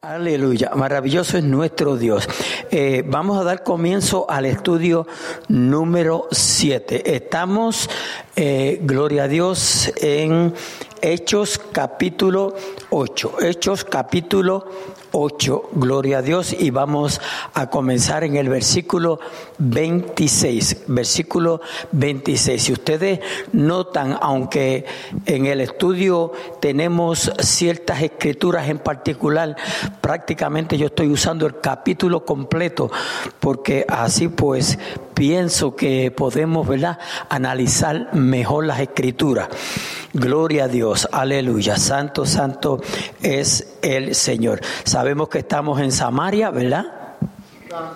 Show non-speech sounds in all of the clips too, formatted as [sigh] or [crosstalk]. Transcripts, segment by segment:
Aleluya, maravilloso es nuestro Dios. Eh, vamos a dar comienzo al estudio número 7. Estamos, eh, gloria a Dios, en Hechos capítulo 8. Hechos capítulo 8, gloria a Dios, y vamos a comenzar en el versículo 26, versículo 26. Si ustedes notan, aunque en el estudio tenemos ciertas escrituras en particular, prácticamente yo estoy usando el capítulo completo, porque así pues pienso que podemos, ¿verdad?, analizar mejor las escrituras. Gloria a Dios, aleluya, santo, santo es el Señor. Sabemos que estamos en Samaria, ¿verdad?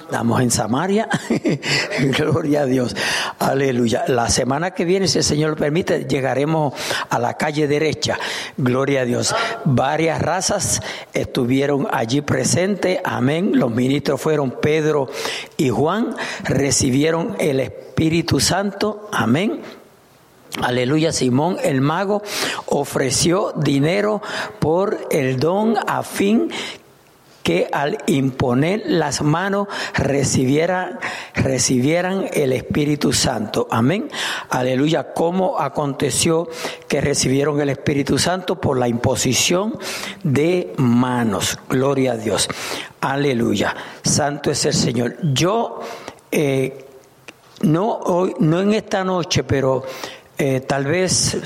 Estamos en Samaria. [laughs] Gloria a Dios. Aleluya. La semana que viene, si el Señor lo permite, llegaremos a la calle derecha. Gloria a Dios. Varias razas estuvieron allí presentes. Amén. Los ministros fueron Pedro y Juan. Recibieron el Espíritu Santo. Amén Aleluya, Simón el mago ofreció dinero por el don a fin que al imponer las manos recibieran, recibieran el Espíritu Santo. Amén. Aleluya. ¿Cómo aconteció que recibieron el Espíritu Santo? Por la imposición de manos. Gloria a Dios. Aleluya. Santo es el Señor. Yo, eh, no, hoy, no en esta noche, pero eh, tal vez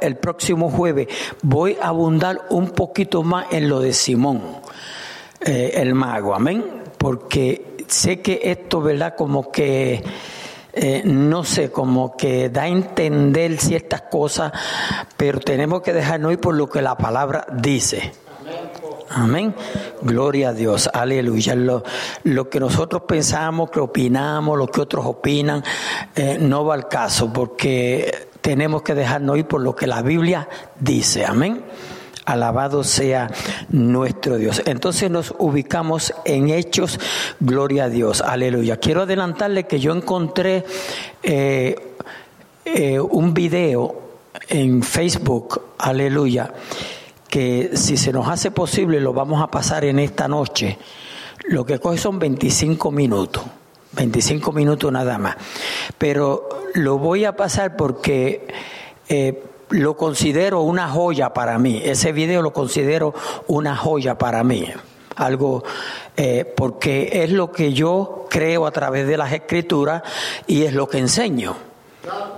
el próximo jueves voy a abundar un poquito más en lo de Simón, eh, el mago, amén, porque sé que esto, ¿verdad? Como que, eh, no sé, como que da a entender ciertas cosas, pero tenemos que dejarnos ir por lo que la palabra dice. Amén. Gloria a Dios. Aleluya. Lo, lo, que nosotros pensamos, que opinamos, lo que otros opinan, eh, no va al caso, porque tenemos que dejarnos ir por lo que la Biblia dice. Amén. Alabado sea nuestro Dios. Entonces nos ubicamos en Hechos, gloria a Dios, aleluya. Quiero adelantarle que yo encontré eh, eh, un video en Facebook, aleluya, que si se nos hace posible lo vamos a pasar en esta noche. Lo que coge son 25 minutos, 25 minutos nada más. Pero lo voy a pasar porque eh, lo considero una joya para mí. Ese video lo considero una joya para mí. Algo, eh, porque es lo que yo creo a través de las escrituras y es lo que enseño.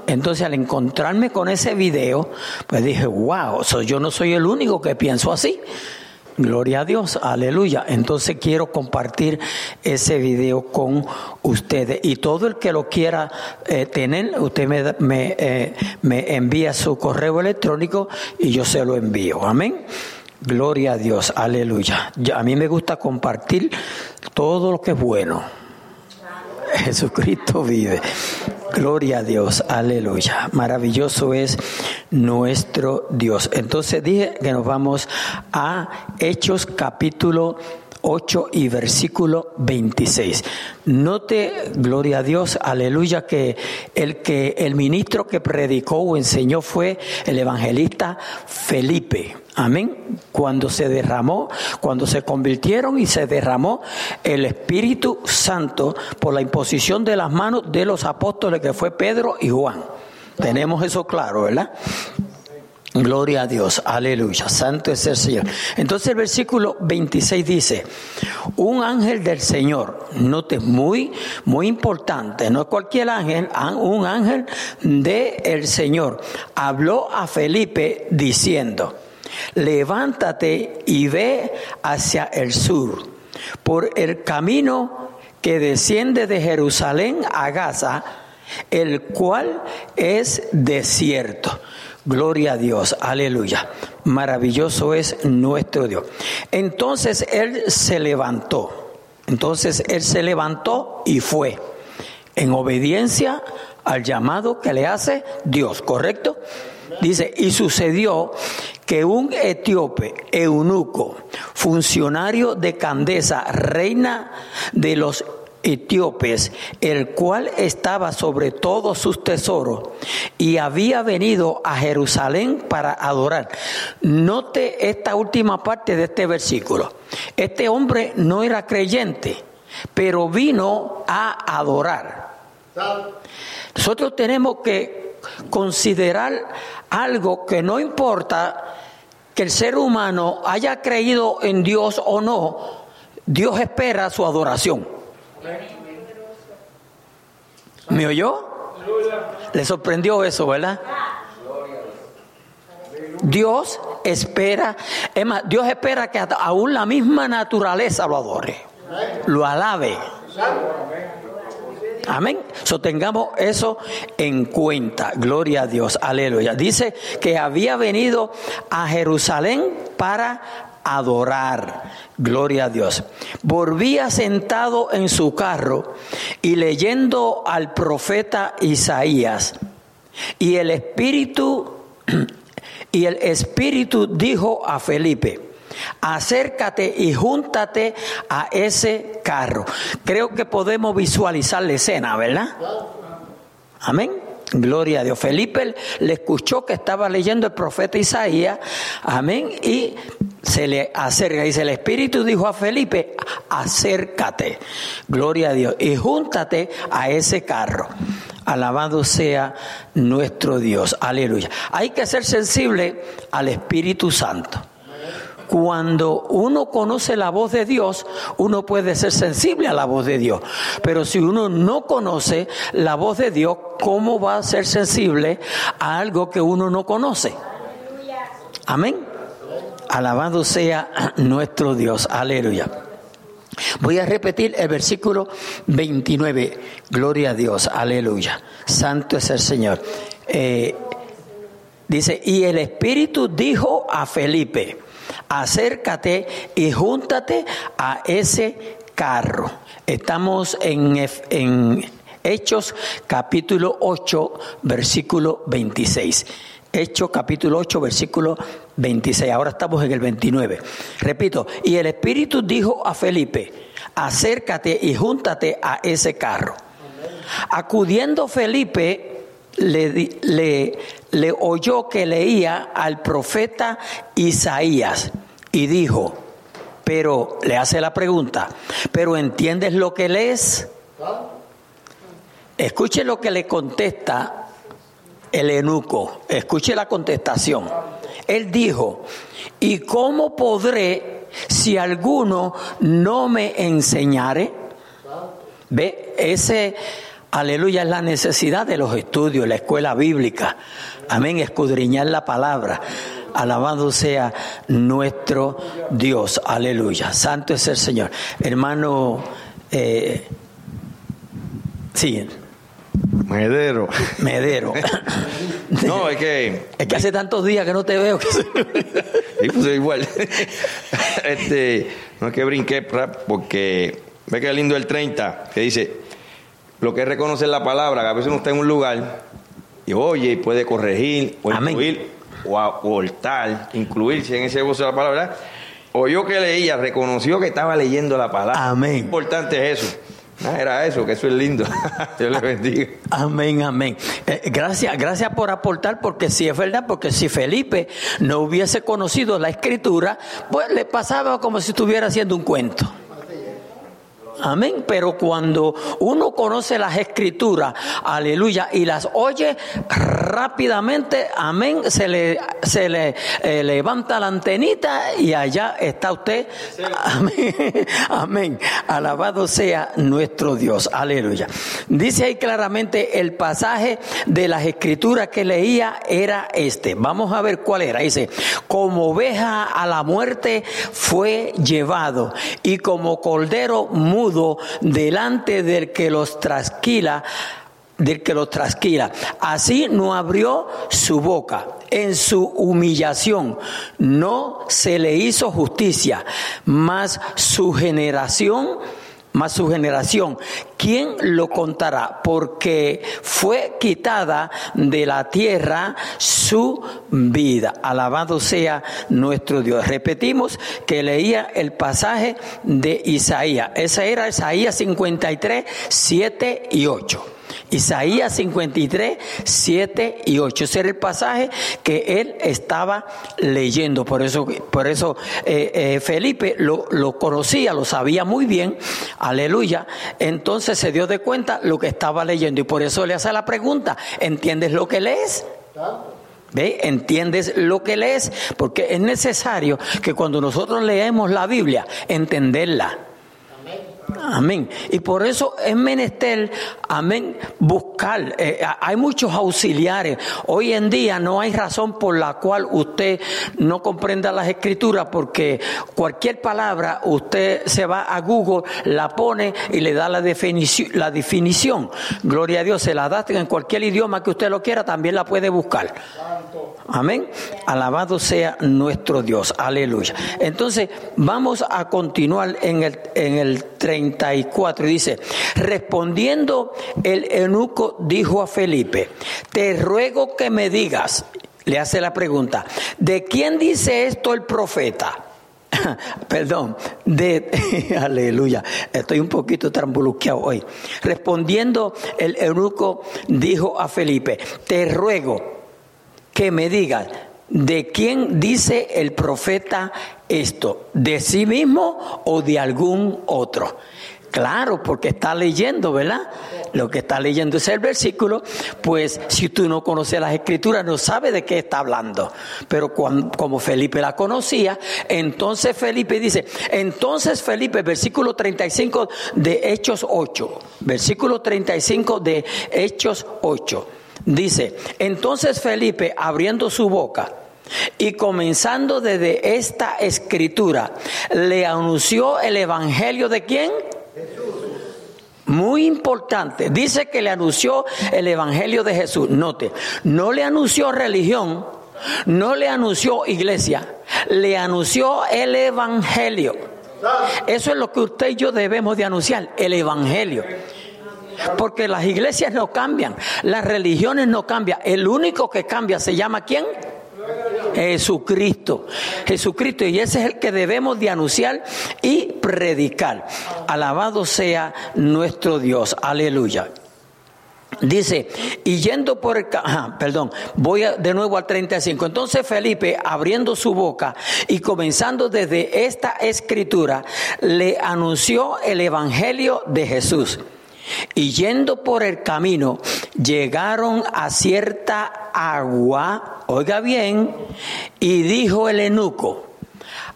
Entonces al encontrarme con ese video, pues dije, wow, yo no soy el único que pienso así. Gloria a Dios, aleluya. Entonces quiero compartir ese video con ustedes. Y todo el que lo quiera eh, tener, usted me, me, eh, me envía su correo electrónico y yo se lo envío. Amén. Gloria a Dios, aleluya. a mí me gusta compartir todo lo que es bueno. [laughs] Jesucristo vive. Gloria a Dios, aleluya. Maravilloso es nuestro Dios. Entonces dije que nos vamos a Hechos capítulo 8 y versículo 26. Note, gloria a Dios, aleluya, que el que el ministro que predicó o enseñó fue el evangelista Felipe. Amén. Cuando se derramó, cuando se convirtieron y se derramó el Espíritu Santo por la imposición de las manos de los apóstoles que fue Pedro y Juan. Tenemos eso claro, ¿verdad? Gloria a Dios, aleluya, santo es el Señor. Entonces el versículo 26 dice, un ángel del Señor, note muy, muy importante, no es cualquier ángel, un ángel del Señor, habló a Felipe diciendo, levántate y ve hacia el sur, por el camino que desciende de Jerusalén a Gaza, el cual es desierto. Gloria a Dios, aleluya. Maravilloso es nuestro Dios. Entonces él se levantó. Entonces él se levantó y fue en obediencia al llamado que le hace Dios, ¿correcto? Dice, y sucedió que un etíope, eunuco, funcionario de Candesa, reina de los etíopes, el cual estaba sobre todos sus tesoros y había venido a Jerusalén para adorar. Note esta última parte de este versículo. Este hombre no era creyente, pero vino a adorar. Nosotros tenemos que considerar algo que no importa que el ser humano haya creído en Dios o no, Dios espera su adoración. ¿Me oyó? Le sorprendió eso, ¿verdad? Dios espera, es más, Dios espera que aún la misma naturaleza lo adore, lo alabe. Amén. So tengamos eso en cuenta. Gloria a Dios. Aleluya. Dice que había venido a Jerusalén para adorar. Gloria a Dios. Volvía sentado en su carro y leyendo al profeta Isaías. Y el espíritu [clears throat] y el espíritu dijo a Felipe: Acércate y júntate a ese carro. Creo que podemos visualizar la escena, ¿verdad? Amén. Gloria a Dios. Felipe le escuchó que estaba leyendo el profeta Isaías. Amén. Y se le acerca. Dice, el Espíritu dijo a Felipe, acércate. Gloria a Dios. Y júntate a ese carro. Alabado sea nuestro Dios. Aleluya. Hay que ser sensible al Espíritu Santo. Cuando uno conoce la voz de Dios, uno puede ser sensible a la voz de Dios. Pero si uno no conoce la voz de Dios, ¿cómo va a ser sensible a algo que uno no conoce? Amén. Alabado sea nuestro Dios. Aleluya. Voy a repetir el versículo 29. Gloria a Dios. Aleluya. Santo es el Señor. Eh, dice, y el Espíritu dijo a Felipe, acércate y júntate a ese carro. Estamos en, en Hechos capítulo 8, versículo 26. Hechos capítulo 8, versículo 26. Ahora estamos en el 29. Repito, y el Espíritu dijo a Felipe, acércate y júntate a ese carro. Acudiendo Felipe, le, le, le oyó que leía al profeta Isaías y dijo, pero le hace la pregunta, pero ¿entiendes lo que lees? Escuche lo que le contesta el enuco, escuche la contestación. Él dijo, ¿y cómo podré si alguno no me enseñare? Ve, ese Aleluya, es la necesidad de los estudios, la escuela bíblica. Amén, escudriñar la palabra. Alabado sea nuestro Dios. Aleluya. Santo es el Señor. Hermano, eh, sí. Medero. Medero. [laughs] No, es que. Es que hace tantos días que no te veo. Sí, pues igual. [laughs] Este, no es que brinqué porque ve que lindo el 30, que dice, lo que es reconocer la palabra, que a veces uno está en un lugar y oye, y puede corregir o incluir o aportar, incluirse en ese gozo de la palabra. O yo que leía, reconoció que estaba leyendo la palabra. Amén. importante es eso. Ah, era eso, que eso es lindo. [laughs] Dios le bendiga. Amén, amén. Eh, gracias, gracias por aportar, porque si es verdad, porque si Felipe no hubiese conocido la escritura, pues le pasaba como si estuviera haciendo un cuento. Amén. Pero cuando uno conoce las escrituras, aleluya, y las oye rápidamente, amén, se le, se le eh, levanta la antenita y allá está usted. Amén. [laughs] Amén. Alabado sea nuestro Dios. Aleluya. Dice ahí claramente el pasaje de las escrituras que leía era este. Vamos a ver cuál era. Dice, como oveja a la muerte fue llevado y como cordero mudo delante del que los trasquila, del que los trasquila. Así no abrió su boca. En su humillación no se le hizo justicia, mas su generación más su generación, ¿quién lo contará? Porque fue quitada de la tierra su vida. Alabado sea nuestro Dios. Repetimos que leía el pasaje de Isaías. Esa era Isaías 53, 7 y 8. Isaías 53, 7 y 8. Ese era el pasaje que él estaba leyendo. Por eso, por eso eh, eh, Felipe lo, lo, conocía, lo sabía muy bien. Aleluya. Entonces se dio de cuenta lo que estaba leyendo. Y por eso le hace la pregunta, ¿entiendes lo que lees? ¿Ve? ¿Entiendes lo que lees? Porque es necesario que cuando nosotros leemos la Biblia, entenderla. Amén. Y por eso es menester, amén, buscar. Eh, hay muchos auxiliares. Hoy en día no hay razón por la cual usted no comprenda las escrituras porque cualquier palabra usted se va a Google, la pone y le da la definición. La definición. Gloria a Dios, se la da en cualquier idioma que usted lo quiera, también la puede buscar. Amén. Alabado sea nuestro Dios. Aleluya. Entonces, vamos a continuar en el, en el 34. Dice, respondiendo el eunuco dijo a Felipe, te ruego que me digas, le hace la pregunta, ¿de quién dice esto el profeta? [laughs] Perdón, de [laughs] aleluya, estoy un poquito trambuluqueado hoy. Respondiendo el eunuco dijo a Felipe, te ruego que me digan, ¿de quién dice el profeta esto? ¿De sí mismo o de algún otro? Claro, porque está leyendo, ¿verdad? Lo que está leyendo es el versículo, pues si tú no conoces las escrituras no sabes de qué está hablando. Pero como Felipe la conocía, entonces Felipe dice, entonces Felipe, versículo 35 de Hechos 8, versículo 35 de Hechos 8. Dice, entonces Felipe, abriendo su boca y comenzando desde esta escritura, le anunció el Evangelio de quién? Muy importante. Dice que le anunció el Evangelio de Jesús. Note, no le anunció religión, no le anunció iglesia, le anunció el Evangelio. Eso es lo que usted y yo debemos de anunciar, el Evangelio. Porque las iglesias no cambian, las religiones no cambian. El único que cambia se llama ¿quién? Jesucristo. Jesucristo. Y ese es el que debemos de anunciar y predicar. Alabado sea nuestro Dios. Aleluya. Dice, y yendo por el... perdón, voy de nuevo al 35. Entonces Felipe, abriendo su boca y comenzando desde esta escritura, le anunció el Evangelio de Jesús. Y yendo por el camino, llegaron a cierta agua, oiga bien, y dijo el enuco,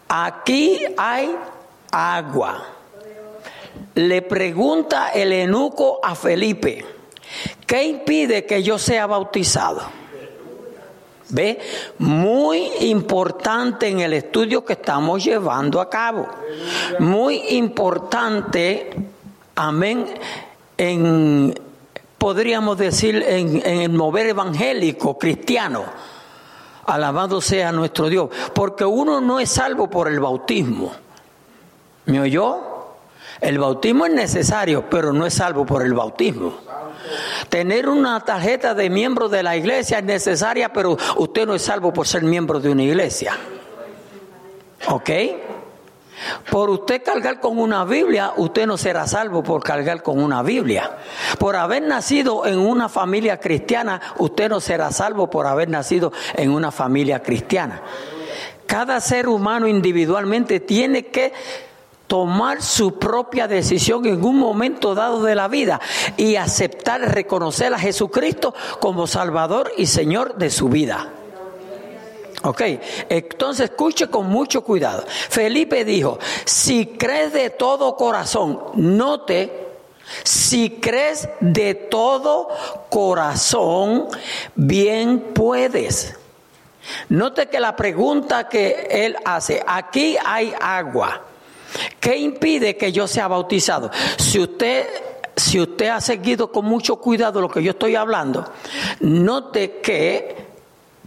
aquí hay agua. Le pregunta el enuco a Felipe, ¿qué impide que yo sea bautizado? ¿Ve? Muy importante en el estudio que estamos llevando a cabo. Muy importante, amén, en, podríamos decir, en, el mover evangélico cristiano. Alabado sea nuestro Dios. Porque uno no es salvo por el bautismo. ¿Me oyó? El bautismo es necesario, pero no es salvo por el bautismo. Tener una tarjeta de miembro de la iglesia es necesaria, pero usted no es salvo por ser miembro de una iglesia. ¿Ok? Por usted cargar con una Biblia, usted no será salvo por cargar con una Biblia. Por haber nacido en una familia cristiana, usted no será salvo por haber nacido en una familia cristiana. Cada ser humano individualmente tiene que tomar su propia decisión en un momento dado de la vida y aceptar, reconocer a Jesucristo como Salvador y Señor de su vida. Ok, entonces escuche con mucho cuidado. Felipe dijo, si crees de todo corazón, note, si crees de todo corazón, bien puedes. Note que la pregunta que él hace, aquí hay agua. ¿Qué impide que yo sea bautizado? Si usted si usted ha seguido con mucho cuidado lo que yo estoy hablando, note que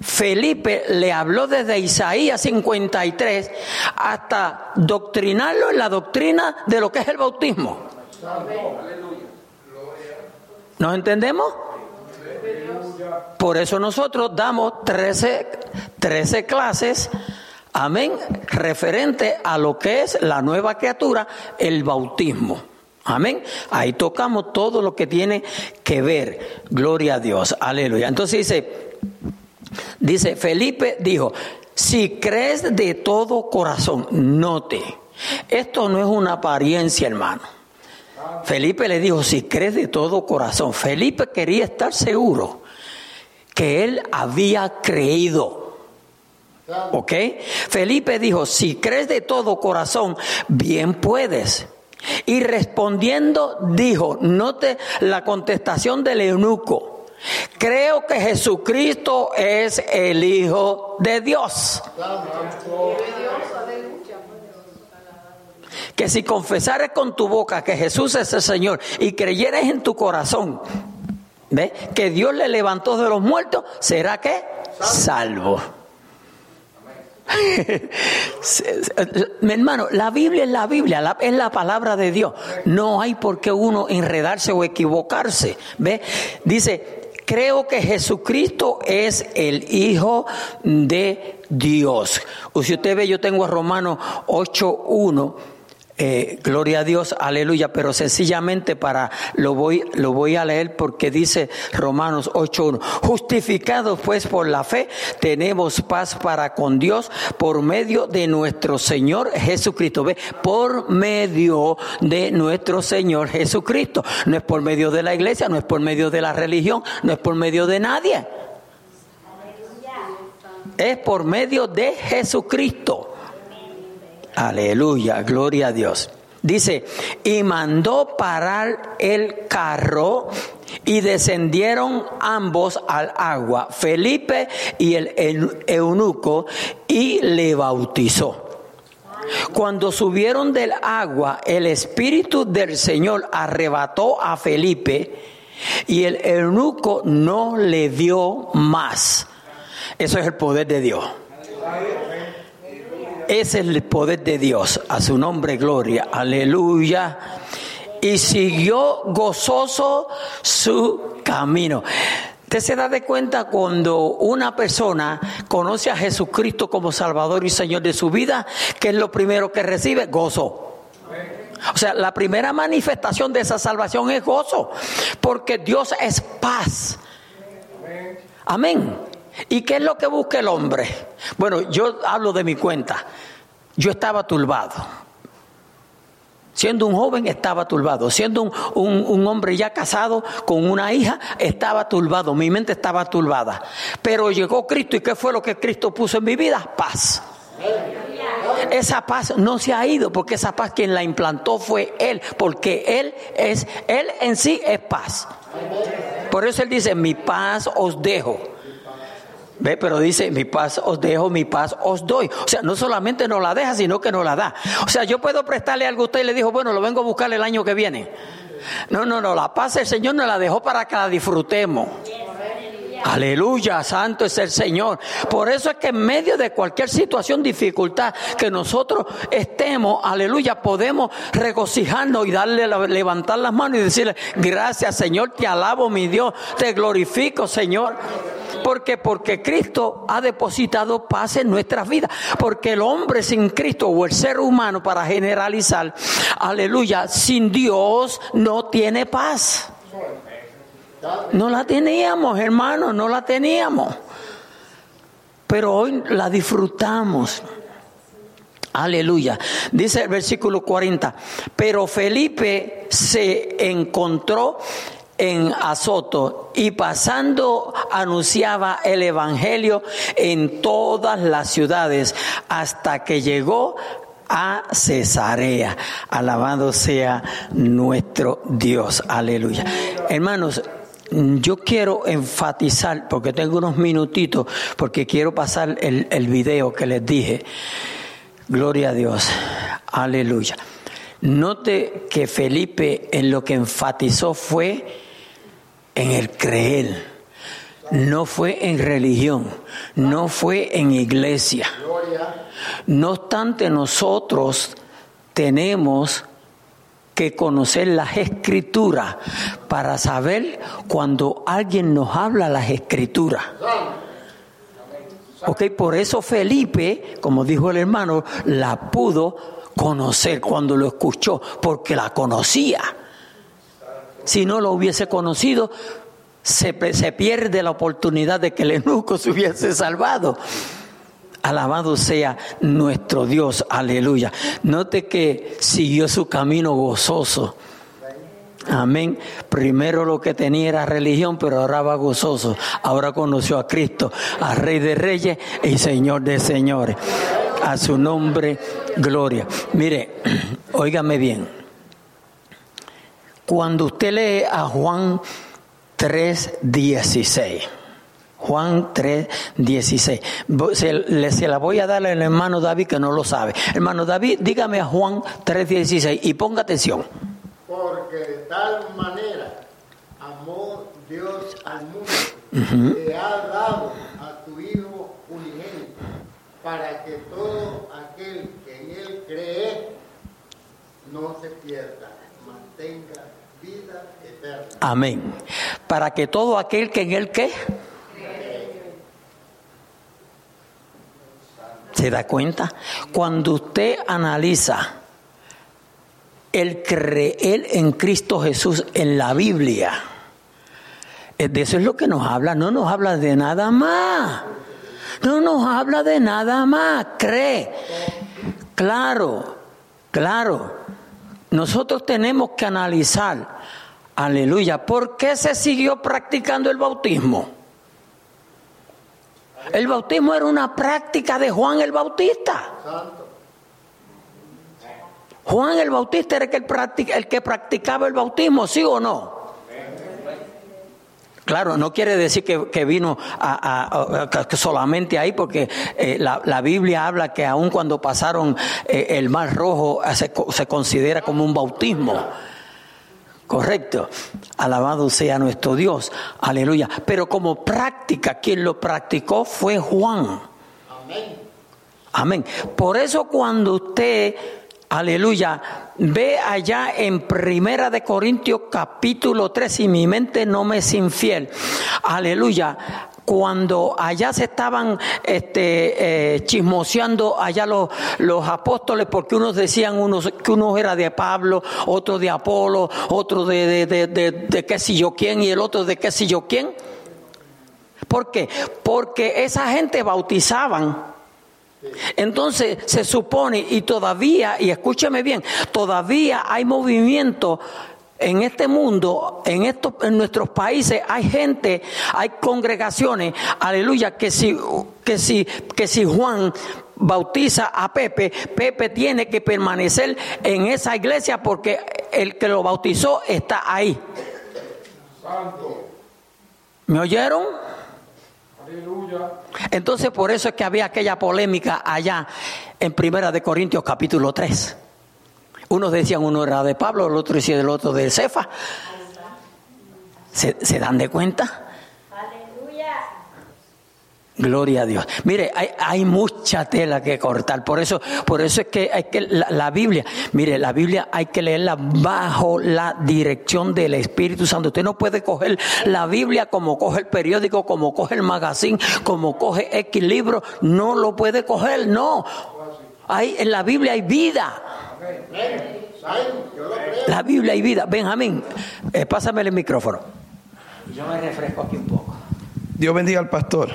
Felipe le habló desde Isaías 53 hasta doctrinarlo en la doctrina de lo que es el bautismo. ¿Nos entendemos? Por eso nosotros damos 13, 13 clases, amén, referente a lo que es la nueva criatura, el bautismo. Amén. Ahí tocamos todo lo que tiene que ver. Gloria a Dios. Aleluya. Entonces dice, dice, Felipe dijo, si crees de todo corazón, note, esto no es una apariencia, hermano. Felipe le dijo, si crees de todo corazón, Felipe quería estar seguro que él había creído. ¿Ok? Felipe dijo, si crees de todo corazón, bien puedes. Y respondiendo dijo, note la contestación del eunuco, creo que Jesucristo es el Hijo de Dios. Que si confesares con tu boca que Jesús es el Señor y creyeres en tu corazón, ¿ve? que Dios le levantó de los muertos, será que salvo. [laughs] Mi hermano, la Biblia es la Biblia, es la palabra de Dios. No hay por qué uno enredarse o equivocarse. ¿Ve? Dice, creo que Jesucristo es el Hijo de Dios. O si usted ve, yo tengo a Romanos 8.1 eh, gloria a Dios, aleluya, pero sencillamente para lo voy, lo voy a leer porque dice Romanos 8.1, justificados pues por la fe, tenemos paz para con Dios por medio de nuestro Señor Jesucristo. Ve, por medio de nuestro Señor Jesucristo. No es por medio de la iglesia, no es por medio de la religión, no es por medio de nadie. Es por medio de Jesucristo. Aleluya, gloria a Dios. Dice, y mandó parar el carro y descendieron ambos al agua, Felipe y el eunuco, y le bautizó. Cuando subieron del agua, el Espíritu del Señor arrebató a Felipe y el eunuco no le dio más. Eso es el poder de Dios. Es el poder de Dios. A su nombre, gloria. Aleluya. Y siguió gozoso su camino. Usted se da de cuenta cuando una persona conoce a Jesucristo como Salvador y Señor de su vida, que es lo primero que recibe, gozo. O sea, la primera manifestación de esa salvación es gozo, porque Dios es paz. Amén. ¿Y qué es lo que busca el hombre? Bueno, yo hablo de mi cuenta. Yo estaba turbado. Siendo un joven estaba turbado. Siendo un, hombre ya casado con una hija, estaba turbado. Mi mente estaba turbada. Pero llegó Cristo y ¿qué fue lo que Cristo puso en mi vida? Paz. Esa paz no se ha ido porque esa paz quien la implantó fue Él, porque Él es, Él en sí es paz. Por eso Él dice, mi paz os dejo. Ve, pero dice, mi paz os dejo, mi paz os doy. O sea, no solamente nos la deja, sino que nos la da. O sea, yo puedo prestarle algo a usted y le dijo, bueno, lo vengo a buscar el año que viene. No, no, no, la paz del Señor nos la dejó para que la disfrutemos. Aleluya, santo es el Señor. Por eso es que en medio de cualquier situación, dificultad que nosotros estemos, aleluya, podemos regocijarnos y darle, levantar las manos y decirle, gracias Señor, te alabo mi Dios, te glorifico Señor. Porque porque Cristo ha depositado paz en nuestras vidas. Porque el hombre sin Cristo o el ser humano para generalizar, aleluya, sin Dios no tiene paz. No la teníamos, hermano, no la teníamos. Pero hoy la disfrutamos. Aleluya. Dice el versículo 40. Pero Felipe se encontró en Azoto y pasando anunciaba el Evangelio en todas las ciudades hasta que llegó a Cesarea. Alabado sea nuestro Dios. Aleluya. Hermanos, yo quiero enfatizar, porque tengo unos minutitos, porque quiero pasar el, el video que les dije. Gloria a Dios. Aleluya. Note que Felipe en lo que enfatizó fue en el creer. No fue en religión, no fue en iglesia. No obstante, nosotros tenemos que conocer las escrituras para saber cuando alguien nos habla las escrituras. Ok, por eso Felipe, como dijo el hermano, la pudo conocer cuando lo escuchó, porque la conocía. Si no lo hubiese conocido, se, se pierde la oportunidad de que el eunuco se hubiese salvado. Alabado sea nuestro Dios, aleluya. Note que siguió su camino gozoso. Amén. Primero lo que tenía era religión, pero ahora va gozoso. Ahora conoció a Cristo, a Rey de Reyes y Señor de Señores. A su nombre, gloria. Mire, [clears throat] óigame bien. Cuando usted lee a Juan 3:16, Juan 3, 16. Se, se, la voy a dar al hermano David que no lo sabe. Hermano David, dígame a Juan 3, 16 y ponga atención. Porque de tal manera amó Dios al mundo, que ha dado a tu Hijo unigénito, para que todo aquel que en él cree no se pierda, mantenga vida eterna. Amén. Para que todo aquel que en él qué ¿Se da cuenta? Cuando usted analiza el creer en Cristo Jesús en la Biblia, de eso es lo que nos habla, no nos habla de nada más. No nos habla de nada más, cree. Claro, claro. Nosotros tenemos que analizar, aleluya, ¿por qué se siguió practicando el bautismo? El bautismo era una práctica de Juan el Bautista. Juan el Bautista era el que, practicaba el bautismo, ¿sí o no? Claro, no quiere decir que, vino solamente ahí, porque eh, la, Biblia habla que aun cuando pasaron eh, el mar rojo se, se considera como un bautismo. Correcto. Alabado sea nuestro Dios. Aleluya. Pero como práctica, quien lo practicó fue Juan. Amén. Amén. Por eso cuando usted, aleluya, ve allá en Primera de Corintios capítulo 3, y mi mente no me es infiel. Aleluya cuando allá se estaban este, eh, chismoseando allá los, los apóstoles, porque unos decían unos, que uno era de Pablo, otro de Apolo, otro de, de, de, de, qué sé yo quién y el otro de qué sé yo quién. ¿Por qué? Porque esa gente bautizaban. Entonces se supone, y todavía, y escúcheme bien, todavía hay movimiento en este mundo, en estos, en nuestros países, hay gente, hay congregaciones, aleluya, que si, que si, que si Juan bautiza a Pepe, Pepe tiene que permanecer en esa iglesia porque el que lo bautizó está ahí. ¿Me oyeron? Aleluya. Entonces por eso es que había aquella polémica allá en Primera de Corintios capítulo 3. Unos decían uno era de Pablo, el otro decía el otro de Cefa. ¿Se, ¿Se, dan de cuenta? Aleluya. Gloria a Dios. Mire, hay, hay, mucha tela que cortar. Por eso, por eso es que hay que la, la, Biblia, mire, la Biblia hay que leerla bajo la dirección del Espíritu Santo. Usted no puede coger la Biblia como coge el periódico, como coge el magazine, como coge X libro. No lo puede coger, no. Hay, en la Biblia hay vida. La Biblia hay vida. Benjamín, eh, pásame el micrófono. Yo me refresco aquí un poco. Dios bendiga al pastor.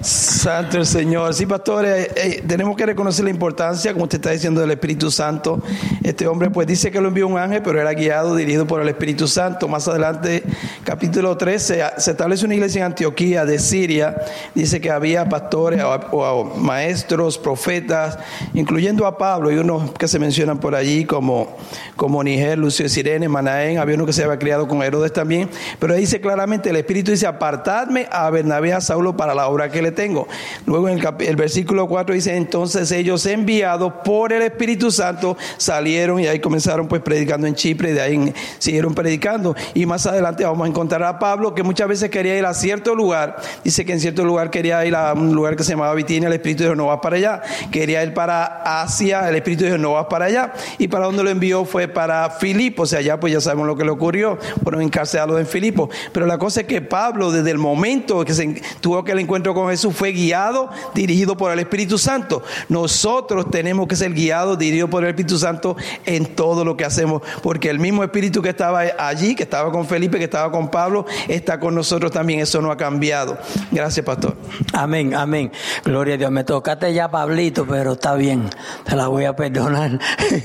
Santo el Señor. Sí, pastores, eh, eh, tenemos que reconocer la importancia, como usted está diciendo, del Espíritu Santo. Este hombre, pues dice que lo envió un ángel, pero era guiado, dirigido por el Espíritu Santo. Más adelante, capítulo 13, se establece una iglesia en Antioquía de Siria. Dice que había pastores o, maestros, profetas, incluyendo a Pablo y unos que se mencionan por allí, como, como Niger, Lucio Sirene, Manaén. Había uno que se había criado con Herodes también. Pero dice claramente: el Espíritu dice, apartadme a Bernabé, a Saulo para la obra que le tengo. Luego en el, el versículo 4 dice, entonces ellos enviados por el Espíritu Santo salieron y ahí comenzaron pues predicando en Chipre y de ahí siguieron predicando. Y más adelante vamos a encontrar a Pablo que muchas veces quería ir a cierto lugar. Dice que en cierto lugar quería ir a un lugar que se llamaba Bitinia, el Espíritu dijo, no vas para allá. Quería ir para Asia, el Espíritu dijo, no vas para allá. Y para donde lo envió fue para Filipo, o sea, allá pues ya sabemos lo que le ocurrió, fueron encarcelados en Filipo. Pero la cosa es que Pablo, desde el momento que se tuvo aquel encuentro con Jesús, fue guiado, dirigido por el Espíritu Santo. Nosotros tenemos que ser guiados, dirigidos por el Espíritu Santo en todo lo que hacemos, porque el mismo Espíritu que estaba allí, que estaba con Felipe, que estaba con Pablo, está con nosotros también. Eso no ha cambiado. Gracias, pastor. Amén, amén. Gloria a Dios. Me tocaste ya, Pablito, pero está bien. Te la voy a perdonar.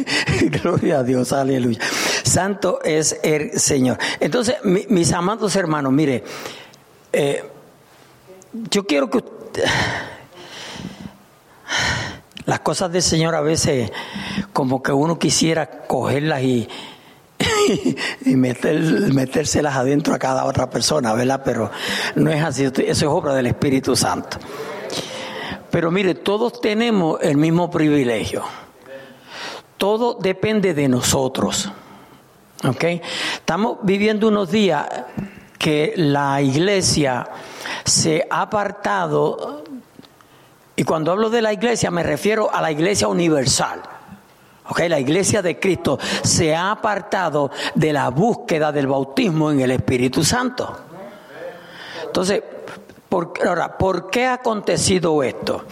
[laughs] Gloria a Dios, aleluya. Santo es el Señor. Entonces, mi- mis amados hermanos, mire, eh, yo quiero que usted- las cosas del Señor a veces como que uno quisiera cogerlas y, [laughs] y meter, metérselas adentro a cada otra persona, ¿verdad? Pero no es así, eso es obra del Espíritu Santo. Pero mire, todos tenemos el mismo privilegio. Todo depende de nosotros. ¿Ok? Estamos viviendo unos días que la iglesia se ha apartado, y cuando hablo de la iglesia me refiero a la iglesia universal. ¿Ok? La iglesia de Cristo se ha apartado de la búsqueda del bautismo en el Espíritu Santo. Entonces, ahora, ¿por qué ha acontecido esto?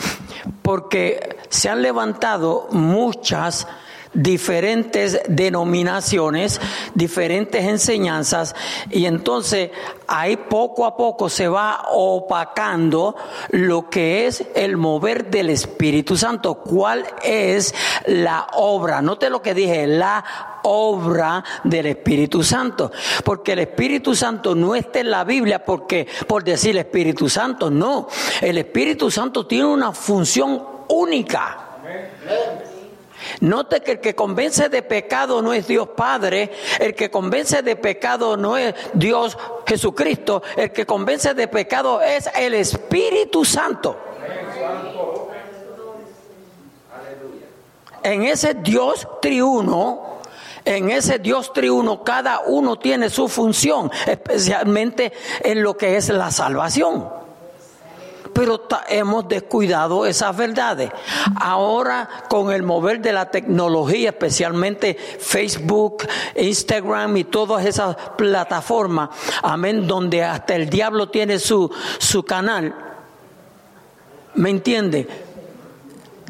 Porque se han levantado muchas diferentes denominaciones, diferentes enseñanzas, y entonces ahí poco a poco se va opacando lo que es el mover del Espíritu Santo. ¿Cuál es la obra? Note lo que dije, la obra del Espíritu Santo. Porque el Espíritu Santo no está en la Biblia porque por decir Espíritu Santo, no. El Espíritu Santo tiene una función única. Note que el que convence de pecado no es Dios Padre, el que convence de pecado no es Dios Jesucristo, el que convence de pecado es el Espíritu Santo. En ese Dios triuno, en ese Dios triuno, cada uno tiene su función, especialmente en lo que es la salvación pero hemos descuidado esas verdades. Ahora, con el mover de la tecnología, especialmente Facebook, Instagram y todas esas plataformas, amén, donde hasta el diablo tiene su, su canal, ¿me entiende?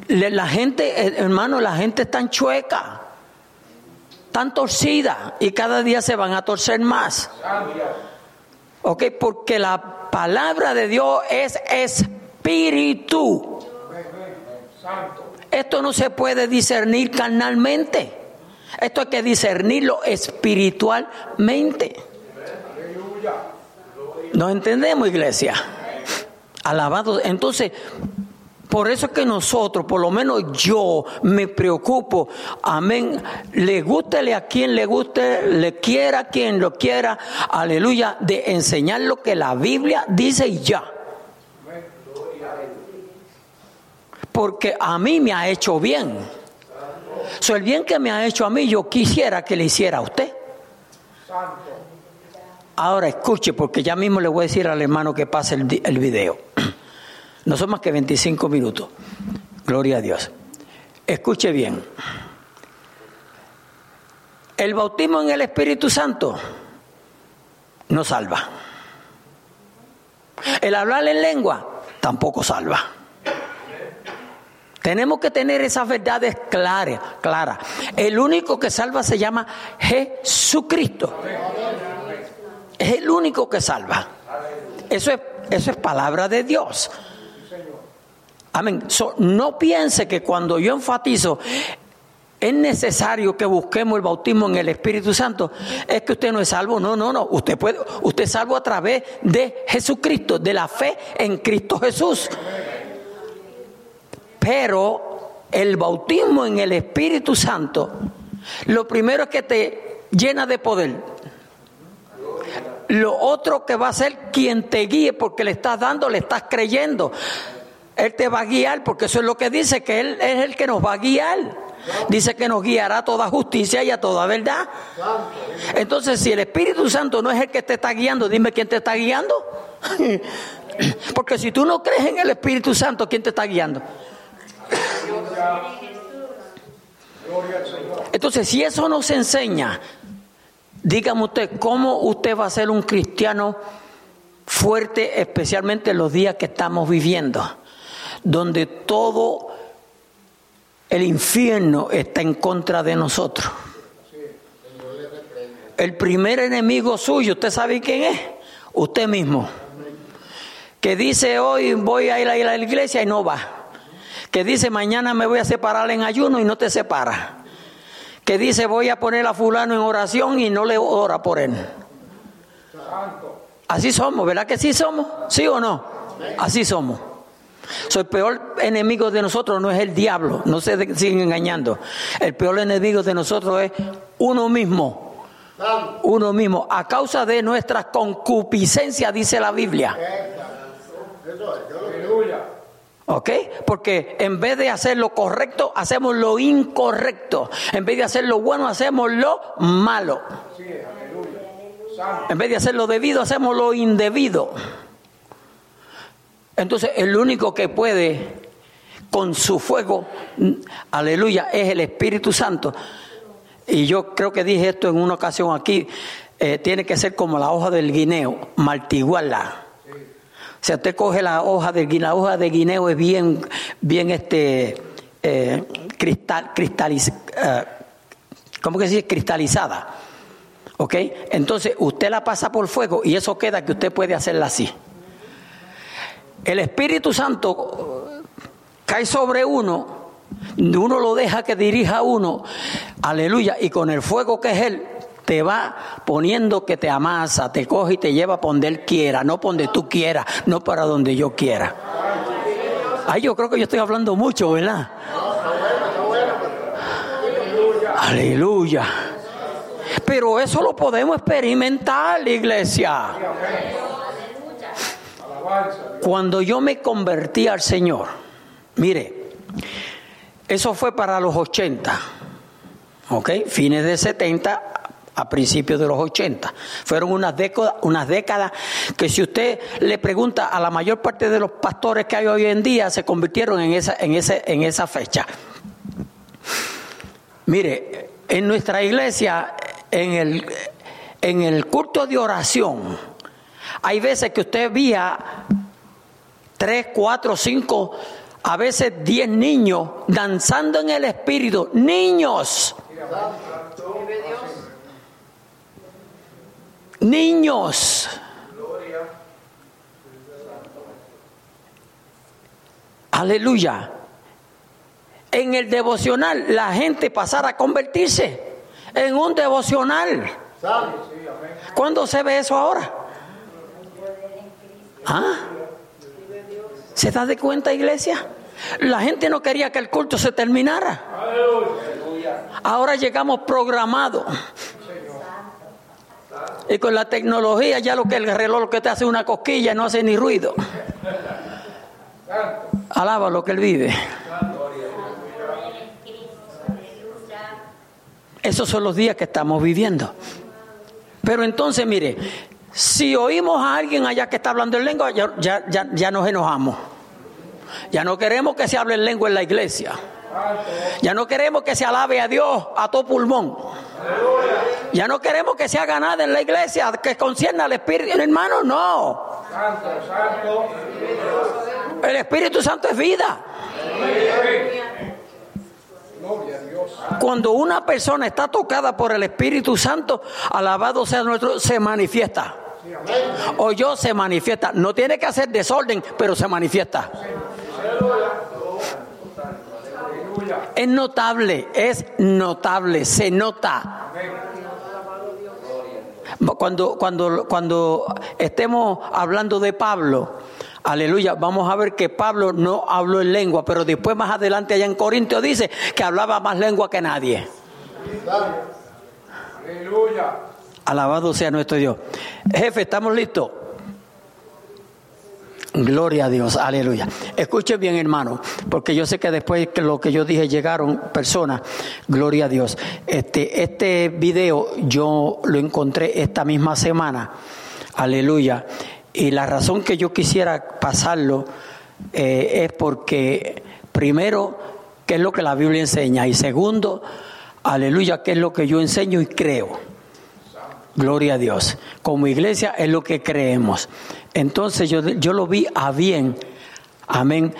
La gente, eh, hermano, la gente está chueca, tan torcida y cada día se van a torcer más. ¿Ok? Porque la palabra de Dios es espíritu. Esto no se puede discernir carnalmente. Esto hay que discernirlo espiritualmente. ¿Nos entendemos, iglesia? Alabado. Entonces, por eso es que nosotros, por lo menos yo, me preocupo, amén, le gústele a quien le guste, le quiera a quien lo quiera, aleluya, de enseñar lo que la Biblia dice y ya. Porque a mí me ha hecho bien. So, el bien que me ha hecho a mí, yo quisiera que le hiciera a usted. Ahora escuche, porque ya mismo le voy a decir al hermano que pase el, el video. [clears throat] No son más que 25 minutos. Gloria a Dios. Escuche bien. El bautismo en el Espíritu Santo no salva. El hablar en lengua tampoco salva. Tenemos que tener esas verdades claras, claras. El único que salva se llama Jesucristo. Es el único que salva. Eso es, eso es palabra de Dios. Amén. No piense que cuando yo enfatizo es necesario que busquemos el bautismo en el Espíritu Santo, es que usted no es salvo. No, no, no. Usted puede, usted es salvo a través de Jesucristo, de la fe en Cristo Jesús. Pero el bautismo en el Espíritu Santo, lo primero es que te llena de poder. Lo otro que va a ser quien te guíe porque le estás dando, le estás creyendo. Él te va a guiar, porque eso es lo que dice, que Él es el que nos va a guiar. Dice que nos guiará a toda justicia y a toda verdad. Entonces, si el Espíritu Santo no es el que te está guiando, dime quién te está guiando. [laughs] Porque si tú no crees en el Espíritu Santo, ¿quién te está guiando? Entonces, si eso nos enseña, dígame usted, ¿cómo usted va a ser un cristiano fuerte, especialmente en los días que estamos viviendo, donde todo el infierno está en contra de nosotros? El primer enemigo suyo, ¿usted sabe quién es? Usted mismo. Que dice hoy voy a ir a la iglesia y no va. Que dice mañana me voy a separar en ayuno y no te separa. Que dice voy a poner a fulano en oración y no le ora por él. Así somos, ¿verdad que sí somos? ¿Sí o no? Así somos. El peor enemigo de nosotros no es el diablo, no se siguen engañando. El peor enemigo de nosotros es uno mismo uno mismo, a causa de nuestras concupiscencias, dice la Biblia. ¿Ok? Porque en vez de hacer lo correcto, hacemos lo incorrecto. En vez de hacer lo bueno, hacemos lo malo. En vez de hacer lo debido, hacemos lo indebido. Entonces, el único que puede con su fuego, aleluya, es el Espíritu Santo y yo creo que dije esto en una ocasión aquí, eh, tiene que ser como la hoja del guineo, martiguarla. O sea, usted coge la hoja del guineo, la hoja de guineo es bien, bien este, eh, cristal, eh, ¿cómo que se dice? Cristalizada. ¿Ok? Entonces usted la pasa por fuego y eso queda que usted puede hacerla así. El Espíritu Santo cae sobre uno uno lo deja que dirija a uno, aleluya, y con el fuego que es Él, te va poniendo que te amasa, te coge y te lleva a donde Él quiera, no donde tú quieras, no para donde yo quiera. Ay, yo creo que yo estoy hablando mucho, ¿verdad? Aleluya. Pero eso lo podemos experimentar, iglesia. Cuando yo me convertí al Señor, mire, eso fue para los 80, ¿ok? Fines de 70 a principios de los 80. Fueron unas décadas, unas décadas que si usted le pregunta a la mayor parte de los pastores que hay hoy en día, se convirtieron en esa, en ese, en esa fecha. Mire, en nuestra iglesia, en el, en el culto de oración, hay veces que usted vía tres, cuatro, cinco a veces diez niños danzando en el espíritu, niños. Niños. Aleluya. En el devocional la gente pasara a convertirse en un devocional. ¿Cuándo se ve eso ahora? ¿Ah? ¿Se da de cuenta, iglesia? La gente no quería que el culto se terminara. Ahora llegamos programados. Y con la tecnología ya lo que el reloj que te hace una cosquilla no hace ni ruido. Alaba lo que él vive. Esos son los días que estamos viviendo. Pero entonces, mire, si oímos a alguien allá que está hablando en lengua, ya, ya, ya nos enojamos. Ya no queremos que se hable en lengua en la iglesia. Ya no queremos que se alabe a Dios a todo pulmón. Ya no queremos que se haga nada en la iglesia que concierne al Espíritu. Hermano, no. El Espíritu Santo es vida. Cuando una persona está tocada por el Espíritu Santo, alabado sea nuestro, se manifiesta. O yo se manifiesta. No tiene que hacer desorden, pero se manifiesta. Es notable, es notable, se nota. Cuando, cuando, cuando estemos hablando de Pablo, aleluya, vamos a ver que Pablo no habló en lengua, pero después más adelante allá en Corinto dice que hablaba más lengua que nadie. Aleluya. Alabado sea nuestro Dios. Jefe, ¿estamos listos? Gloria a Dios, aleluya. Escuche bien, hermano, porque yo sé que después que lo que yo dije llegaron personas. Gloria a Dios. Este, este video yo lo encontré esta misma semana. Aleluya. Y la razón que yo quisiera pasarlo eh, es porque, primero, qué es lo que la Biblia enseña. Y segundo, aleluya, qué es lo que yo enseño y creo. Gloria a Dios. Como iglesia es lo que creemos. Entonces yo, yo lo vi a bien. Amén.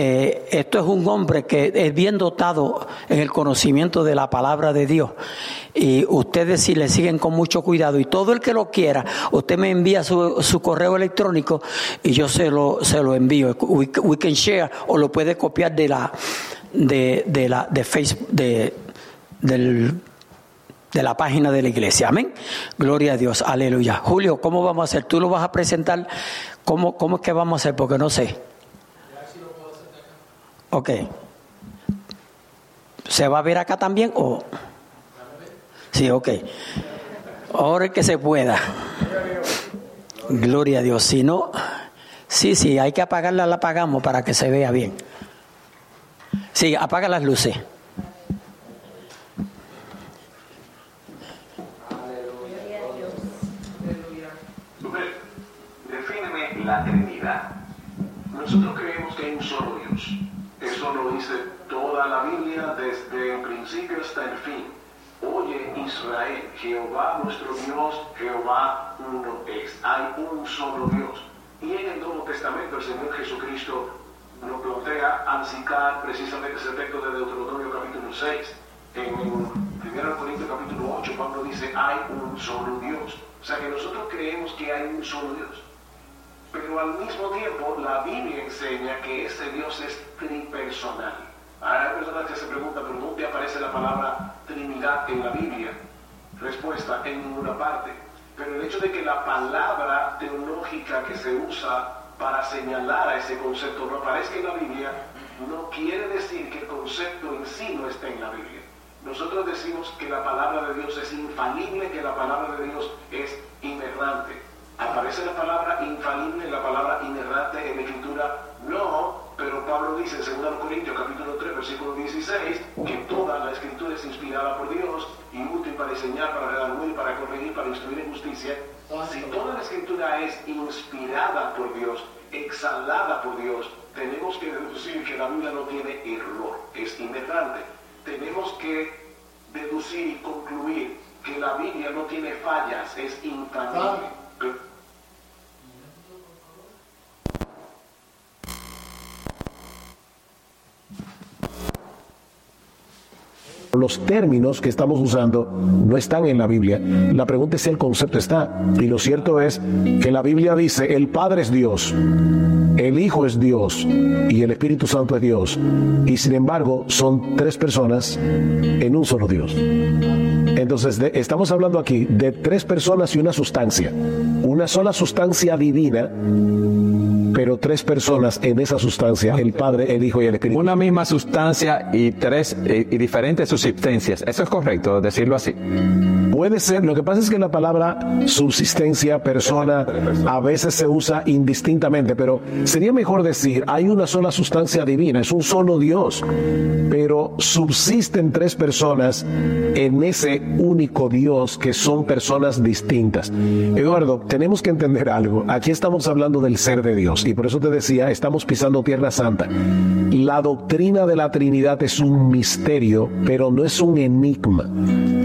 Eh, esto es un hombre que es bien dotado en el conocimiento de la palabra de Dios. Y ustedes si le siguen con mucho cuidado y todo el que lo quiera, usted me envía su, su correo electrónico y yo se lo, se lo envío. We, can share o lo puede copiar de la de, de la de Facebook de, del de la página de la iglesia. Amén. Gloria a Dios. Aleluya. Julio, ¿cómo vamos a hacer? ¿Tú lo vas a presentar? ¿Cómo, cómo es que vamos a hacer? Porque no sé. Ok. ¿Se va a ver acá también o...? Sí, ok. Ahora que se pueda. Gloria a Dios. Si no, sí, sí, hay que apagarla, la apagamos para que se vea bien. Sí, apaga las luces. La Trinidad. Nosotros creemos que hay un solo Dios. Eso lo dice toda la Biblia desde el principio hasta el fin. Oye Israel, Jehová nuestro Dios, Jehová uno es. Hay un solo Dios. Y en el Nuevo Testamento el Señor Jesucristo lo plantea al citar precisamente ese texto de Deuteronomio capítulo 6. En 1 Corintios capítulo 8 Pablo dice, hay un solo Dios. O sea que nosotros creemos que hay un solo Dios. Pero al mismo tiempo la Biblia enseña que ese Dios es tripersonal. Ahora hay personas que se preguntan, ¿pero dónde aparece la palabra Trinidad en la Biblia? Respuesta, en ninguna parte. Pero el hecho de que la palabra teológica que se usa para señalar a ese concepto no aparezca en la Biblia, no quiere decir que el concepto en sí no esté en la Biblia. Nosotros decimos que la palabra de Dios es infalible, que la palabra de Dios es inerrante. ¿Aparece la palabra infalible, la palabra inerrante en la escritura? No, pero Pablo dice en 2 Corintios capítulo 3 versículo 16 que toda la escritura es inspirada por Dios y útil para enseñar, para redarguir, para corregir, para instruir en justicia. Si toda la escritura es inspirada por Dios, exhalada por Dios, tenemos que deducir que la Biblia no tiene error, es inerrante. Tenemos que deducir y concluir que la Biblia no tiene fallas, es infalible. Los términos que estamos usando no están en la Biblia. La pregunta es si el concepto está. Y lo cierto es que la Biblia dice, el Padre es Dios, el Hijo es Dios y el Espíritu Santo es Dios. Y sin embargo son tres personas en un solo Dios. Entonces estamos hablando aquí de tres personas y una sustancia. Una sola sustancia divina, pero tres personas en esa sustancia, el Padre, el Hijo y el Espíritu. Una misma sustancia y tres y, y diferentes subsistencias. Eso es correcto, decirlo así. Puede ser, lo que pasa es que la palabra subsistencia, persona, a veces se usa indistintamente, pero sería mejor decir, hay una sola sustancia divina, es un solo Dios, pero subsisten tres personas en ese único Dios que son personas distintas. Eduardo, tenemos que entender algo, aquí estamos hablando del ser de Dios y por eso te decía, estamos pisando tierra santa. La doctrina de la Trinidad es un misterio, pero no es un enigma.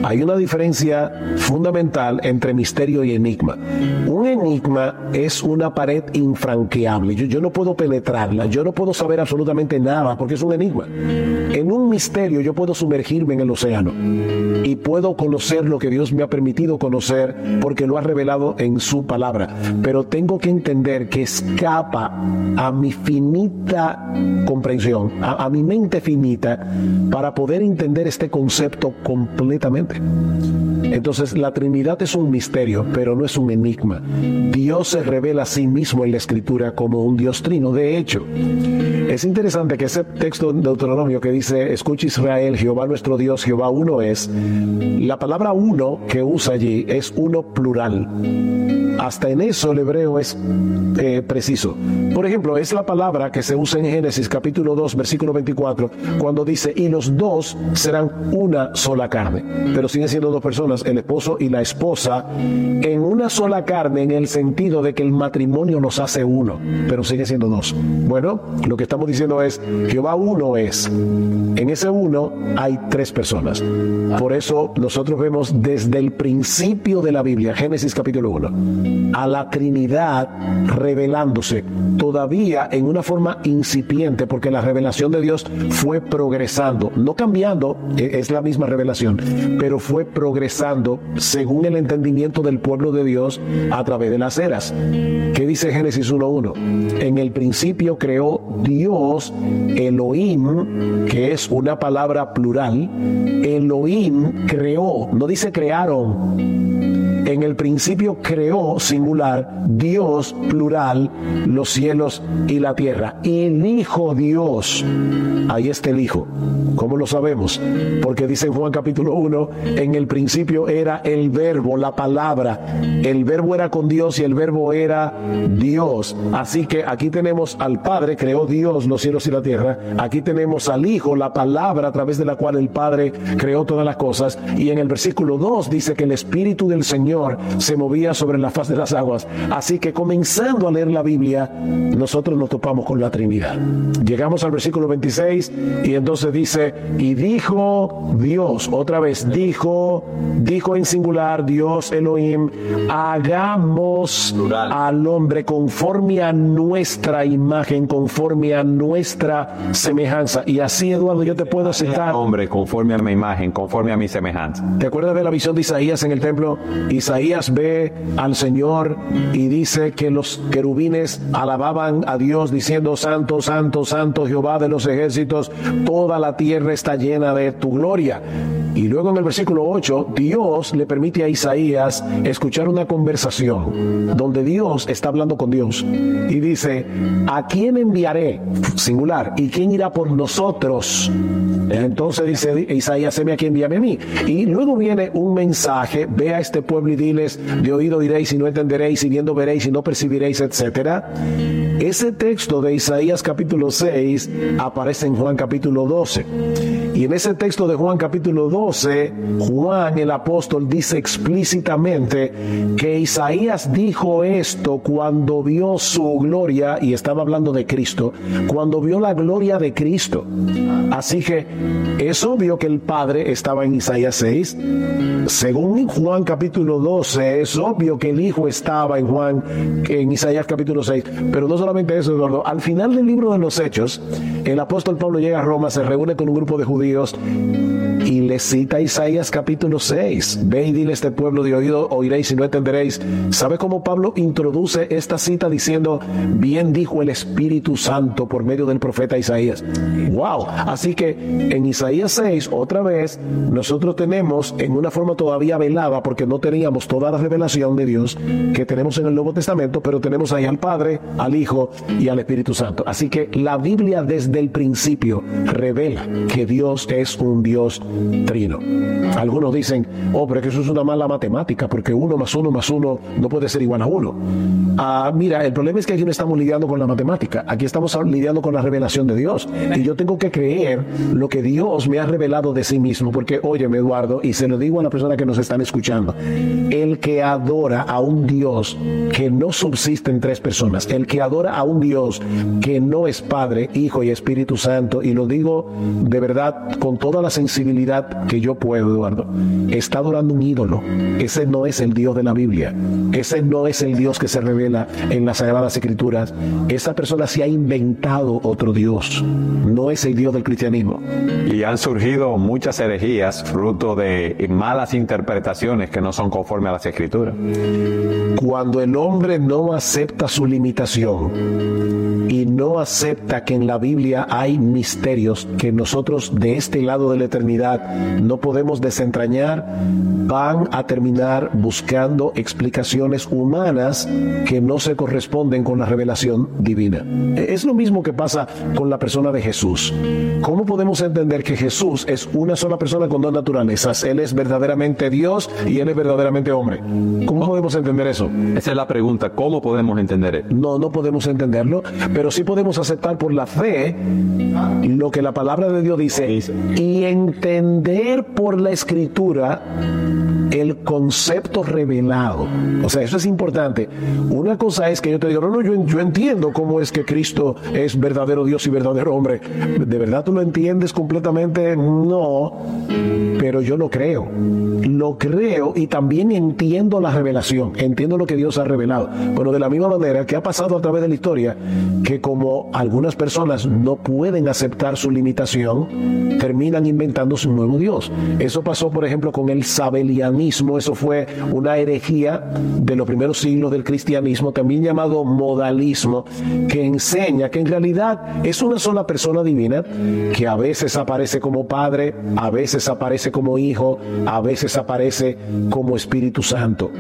Hay una diferencia fundamental entre misterio y enigma. Un enigma es una pared infranqueable. Yo, no puedo penetrarla, yo no puedo saber absolutamente nada porque es un enigma. En un misterio yo puedo sumergirme en el océano y puedo conocer lo que Dios me ha permitido conocer porque lo ha revelado en su palabra. Pero tengo que entender que escapa a mi finita comprensión, a mi mente finita, para poder entender este concepto completamente. Entonces la Trinidad es un misterio, pero no es un enigma. Dios se revela a sí mismo en la Escritura como un Dios trino. De hecho, es interesante que ese texto de Deuteronomio que dice, escucha Israel, Jehová nuestro Dios, Jehová uno es, la palabra uno que usa allí es uno plural. hasta en eso el hebreo es eh, preciso. Por ejemplo, es la palabra que se usa en Génesis capítulo 2, versículo 24, cuando dice, y los dos serán una sola carne. Siguen siendo dos personas, el esposo y la esposa, en una sola carne en el sentido de que el matrimonio los hace uno, pero sigue siendo dos. Bueno, lo que estamos diciendo es, Jehová uno es. En ese uno hay tres personas. Por eso nosotros vemos desde el principio de la Biblia, Génesis capítulo 1, a la Trinidad revelándose todavía en una forma incipiente, porque la revelación de Dios fue progresando, no cambiando, e- es la misma revelación, pero fue progresando según el entendimiento del pueblo de Dios a través de las eras. ¿Qué dice Génesis 1.1? En el principio creó Dios Elohim, que es una palabra plural. Elohim creó, no dice crearon. En el principio creó singular Dios plural los cielos y la tierra. Y el Hijo Dios, ahí está el Hijo. ¿Cómo lo sabemos? Porque dice Juan capítulo 1, en el principio era el verbo, la palabra. El verbo era con Dios y el verbo era Dios. Así que aquí tenemos al Padre, creó Dios los cielos y la tierra. Aquí tenemos al Hijo, la palabra a través de la cual el Padre creó todas las cosas. Y en el versículo 2 dice que el Espíritu del Señor se movía sobre la faz de las aguas. Así que comenzando a leer la Biblia, nosotros nos topamos con la Trinidad. Llegamos al versículo 26 y entonces dice, y dijo Dios, otra vez, dijo, dijo en singular Dios Elohim, hagamos al hombre conforme a nuestra imagen, conforme a nuestra semejanza. Y así, Eduardo, yo te puedo citar. Hombre, conforme a mi imagen, conforme a mi semejanza. ¿Te acuerdas de la visión de Isaías en el templo? Isaías ve al Señor y dice que los querubines alababan a Dios diciendo, Santo, Santo, Santo Jehová de los ejércitos, toda la tierra está llena de tu gloria. Y luego en el versículo 8, Dios le permite a Isaías escuchar una conversación donde Dios está hablando con Dios y dice, ¿a quién enviaré? Singular, ¿y quién irá por nosotros? Entonces dice Isaías, heme aquí, envíame a mí. Y luego viene un mensaje, ve a este pueblo y diles, de oído iréis y no entenderéis, y viendo veréis y no percibiréis, etcétera. Ese texto de Isaías capítulo 6 aparece en Juan capítulo 12. Y en ese texto de Juan capítulo 12, Juan el apóstol dice explícitamente que Isaías dijo esto cuando vio su gloria, y estaba hablando de Cristo, cuando vio la gloria de Cristo. Así que es obvio que el Padre estaba en Isaías 6. Según Juan capítulo 12, es obvio que el Hijo estaba en Juan, en Isaías capítulo 6. Pero no solamente eso, Eduardo. Al final del libro de los Hechos, el apóstol Pablo llega a Roma, se reúne con un grupo de judíos judíos y le cita Isaías capítulo 6. Ve y dile a este pueblo de oído, oiréis y no entenderéis. ¿Sabe cómo Pablo introduce esta cita diciendo, bien dijo el Espíritu Santo por medio del profeta Isaías? ¡Wow! Así que en Isaías 6, otra vez, nosotros tenemos en una forma todavía velada, porque no teníamos toda la revelación de Dios que tenemos en el Nuevo Testamento, pero tenemos ahí al Padre, al Hijo y al Espíritu Santo. Así que la Biblia desde el principio revela que Dios es un Dios trino. Algunos dicen, oh, pero es que eso es una mala matemática, porque uno más uno más uno no puede ser igual a uno. Ah, mira, el problema es que aquí no estamos lidiando con la matemática, aquí estamos lidiando con la revelación de Dios. Y yo tengo que creer lo que Dios me ha revelado de sí mismo, porque, óyeme, Eduardo, y se lo digo a la persona que nos están escuchando, el que adora a un Dios que no subsiste en tres personas, el que adora a un Dios que no es Padre, Hijo y Espíritu Santo, y lo digo de verdad con toda la sensibilidad que yo puedo, Eduardo, está adorando un ídolo. Ese no es el Dios de la Biblia. Ese no es el Dios que se revela en las Sagradas Escrituras. Esa persona se ha inventado otro Dios. No es el Dios del cristianismo. Y han surgido muchas herejías fruto de malas interpretaciones que no son conforme a las escrituras. Cuando el hombre no acepta su limitación y no acepta que en la Biblia hay misterios que nosotros de este lado de la eternidad No podemos desentrañar, van a terminar buscando explicaciones humanas que no se corresponden con la revelación divina. Es lo mismo que pasa con la persona de Jesús. ¿Cómo podemos entender que Jesús es una sola persona con dos naturalezas? Él es verdaderamente Dios y él es verdaderamente hombre. ¿Cómo podemos entender eso? Esa es la pregunta, ¿cómo podemos entender eso? No, no podemos entenderlo, pero sí podemos aceptar por la fe lo que la palabra de Dios dice y entender por la escritura el concepto revelado. O sea, eso es importante. Una cosa es que yo te digo, no, no, yo, yo entiendo cómo es que Cristo es verdadero Dios y verdadero hombre. ¿De verdad tú lo entiendes completamente? No, pero yo lo creo. Lo creo y también entiendo la revelación, entiendo lo que Dios ha revelado. Bueno, de la misma manera que ha pasado a través de la historia, que como algunas personas no pueden aceptar su limitación, terminan inventando su nuevo Dios. Eso pasó, por ejemplo, con el sabelianismo, eso fue una herejía de los primeros siglos del cristianismo, también llamado modalismo, que enseña que en realidad es una sola persona divina, que a veces aparece como Padre, a veces aparece como Hijo, a veces aparece como Espíritu Santo.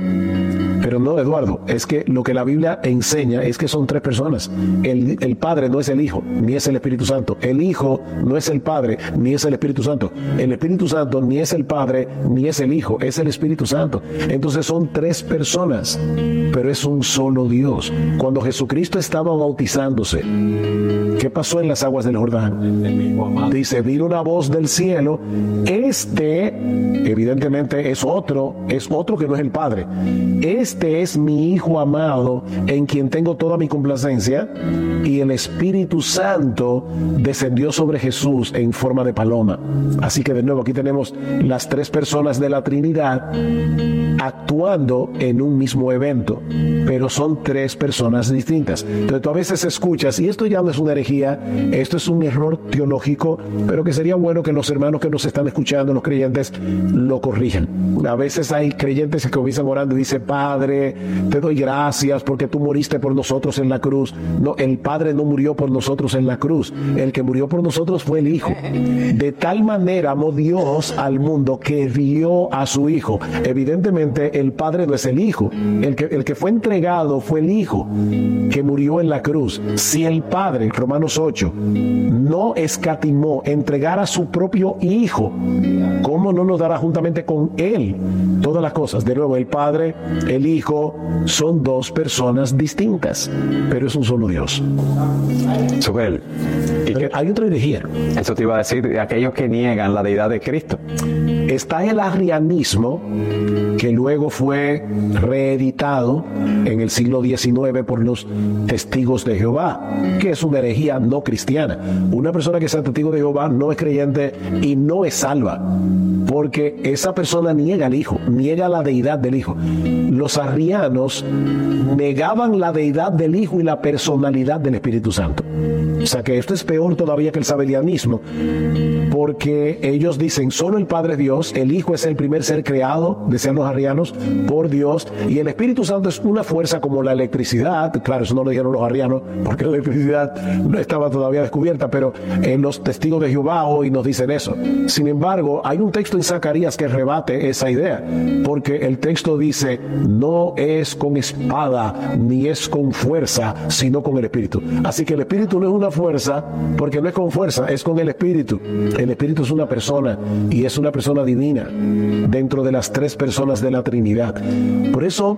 Pero no, Eduardo, es que lo que la Biblia enseña es que son tres personas. El, el, Padre no es el Hijo, ni es el Espíritu Santo. El Hijo no es el Padre, ni es el Espíritu Santo. El Espíritu Santo ni es el Padre, ni es el Hijo, es el Espíritu Santo. Entonces son tres personas, pero es un solo Dios. Cuando Jesucristo estaba bautizándose, ¿qué pasó en las aguas del Jordán? Dice, vino una voz del cielo. Este, evidentemente, es otro, es otro que no es el Padre. Este es mi Hijo amado, en quien tengo toda mi complacencia. Y el Espíritu Santo descendió sobre Jesús en forma de paloma. Así que de nuevo aquí tenemos las tres personas de la Trinidad actuando en un mismo evento, pero son tres personas distintas. Entonces tú a veces escuchas, y esto ya no es una herejía, esto es un error teológico, pero que sería bueno que los hermanos que nos están escuchando, los creyentes, lo corrijan. A veces hay creyentes que comienzan orando y dicen, Padre, te doy gracias porque tú moriste por nosotros en la cruz. No, el Padre no murió por nosotros en la cruz, el que murió por nosotros fue el Hijo. De tal manera amó Dios al mundo que dio a su Hijo. Evidentemente el Padre no es el Hijo. El que, el que fue entregado fue el Hijo que murió en la cruz. Si el Padre, Romanos 8, no escatimó entregar a su propio Hijo, ¿cómo no nos dará juntamente con Él todas las cosas? De nuevo, el Padre, el Hijo, son dos personas distintas, pero es un solo Dios. ¿Y qué? Hay otra herejía. Eso te iba a decir de aquellos que niegan la deidad de Cristo. Está el arrianismo, que luego fue reeditado en el siglo XIX por los testigos de Jehová, que es una herejía no cristiana. Una persona que sea testigo de Jehová no es creyente y no es salva, porque esa persona niega al Hijo, niega la deidad del Hijo. Los arrianos negaban la deidad del Hijo y la personalidad del Espíritu Santo. O sea que esto es peor todavía que el sabelianismo, porque ellos dicen solo el Padre es Dios, el Hijo es el primer ser creado, decían los arrianos, por Dios, y el Espíritu Santo es una fuerza como la electricidad, claro, eso no lo dijeron los arrianos, porque la electricidad no estaba todavía descubierta, pero en los testigos de Jehová hoy nos dicen eso. Sin embargo, hay un texto en Zacarías que rebate esa idea, porque el texto dice, no es con espada, ni es con fuerza, sino con el Espíritu. Así que el Espíritu no es una fuerza, porque no es con fuerza, es con el Espíritu. El Espíritu es una persona y es una persona divina dentro de las tres personas de la Trinidad. Por eso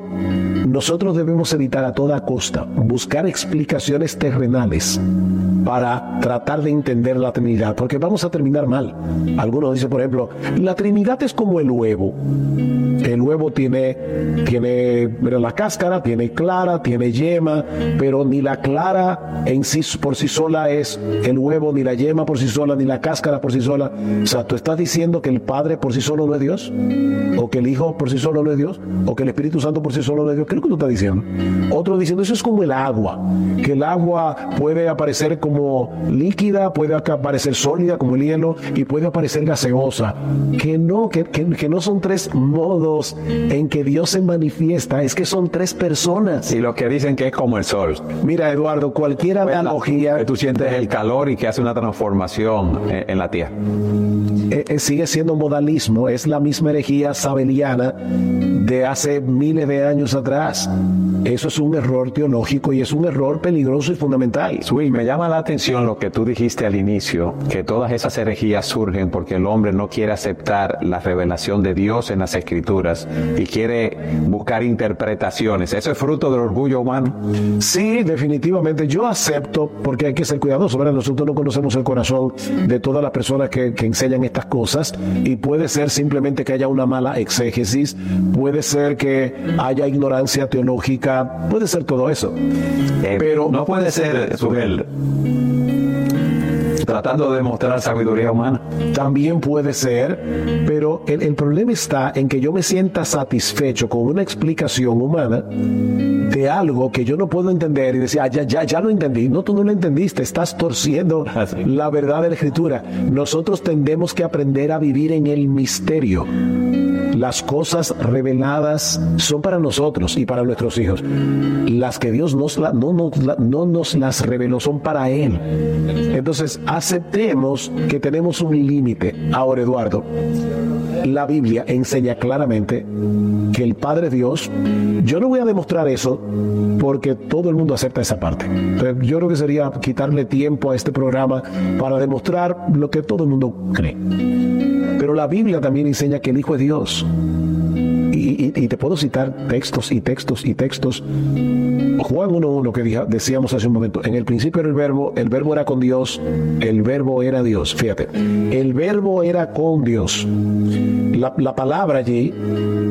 nosotros debemos evitar a toda costa buscar explicaciones terrenales para tratar de entender la Trinidad, porque vamos a terminar mal. Algunos dicen, por ejemplo, la Trinidad es como el huevo. El huevo tiene, tiene la cáscara, tiene clara, tiene yema, pero ni la clara en sí por sí sola es el huevo, ni la yema por sí sola, ni la cáscara por sí sola. Sea, tú estás diciendo que el Padre por sí solo no es Dios, o que el Hijo por sí solo no es Dios, o que el Espíritu Santo por sí solo no es Dios. ¿Qué es lo que tú estás diciendo? Otro diciendo, eso es como el agua, que el agua puede aparecer como líquida, puede aparecer sólida como el hielo y puede aparecer gaseosa. Que no, que, que, que no son tres modos en que Dios se manifiesta, es que son tres personas. Y los que dicen que es como el sol. Mira, Eduardo, cualquier analogía Que tú sientes el calor y que hace una transformación en, en la tierra. Eh, eh, sigue siendo modalismo, es la misma herejía sabeliana de hace miles de años atrás. Eso es un error teológico y es un error peligroso y fundamental. Sui, me llama la atención lo que tú dijiste al inicio, que todas esas herejías surgen porque el hombre no quiere aceptar la revelación de Dios en las escrituras y quiere buscar interpretaciones. ¿Eso es fruto del orgullo humano? Sí, definitivamente. Yo acepto, porque hay que ser cuidadoso, ¿verdad? Nosotros no conocemos el corazón de todas las personas que, que enseñan estas cosas y puede ser simplemente que haya una mala exégesis, puede ser que haya ignorancia teológica, puede ser todo eso. Eh, Pero no puede ser, Sugel, tratando de demostrar sabiduría humana. También puede ser, pero el, el problema está en que yo me sienta satisfecho con una explicación humana de algo que yo no puedo entender y decir, ah, ya, ya, ya lo entendí. No, tú no lo entendiste, estás torciendo Así. la verdad de la escritura. Nosotros tendemos que aprender a vivir en el misterio. Las cosas reveladas son para nosotros y para nuestros hijos. Las que Dios nos no, nos la- no nos las reveló son para Él. Entonces, aceptemos que tenemos un límite. Ahora, Eduardo, la Biblia enseña claramente que el Padre Dios, yo no voy a demostrar eso porque todo el mundo acepta esa parte. Entonces, yo creo que sería quitarle tiempo a este programa para demostrar lo que todo el mundo cree. Pero la Biblia también enseña que el Hijo es Dios. Y, y- te puedo citar textos y textos y textos. Juan 1.1 que decíamos hace un momento, en el principio era el verbo, el verbo era con Dios, el verbo era Dios. Fíjate, el verbo era con Dios. La, la palabra allí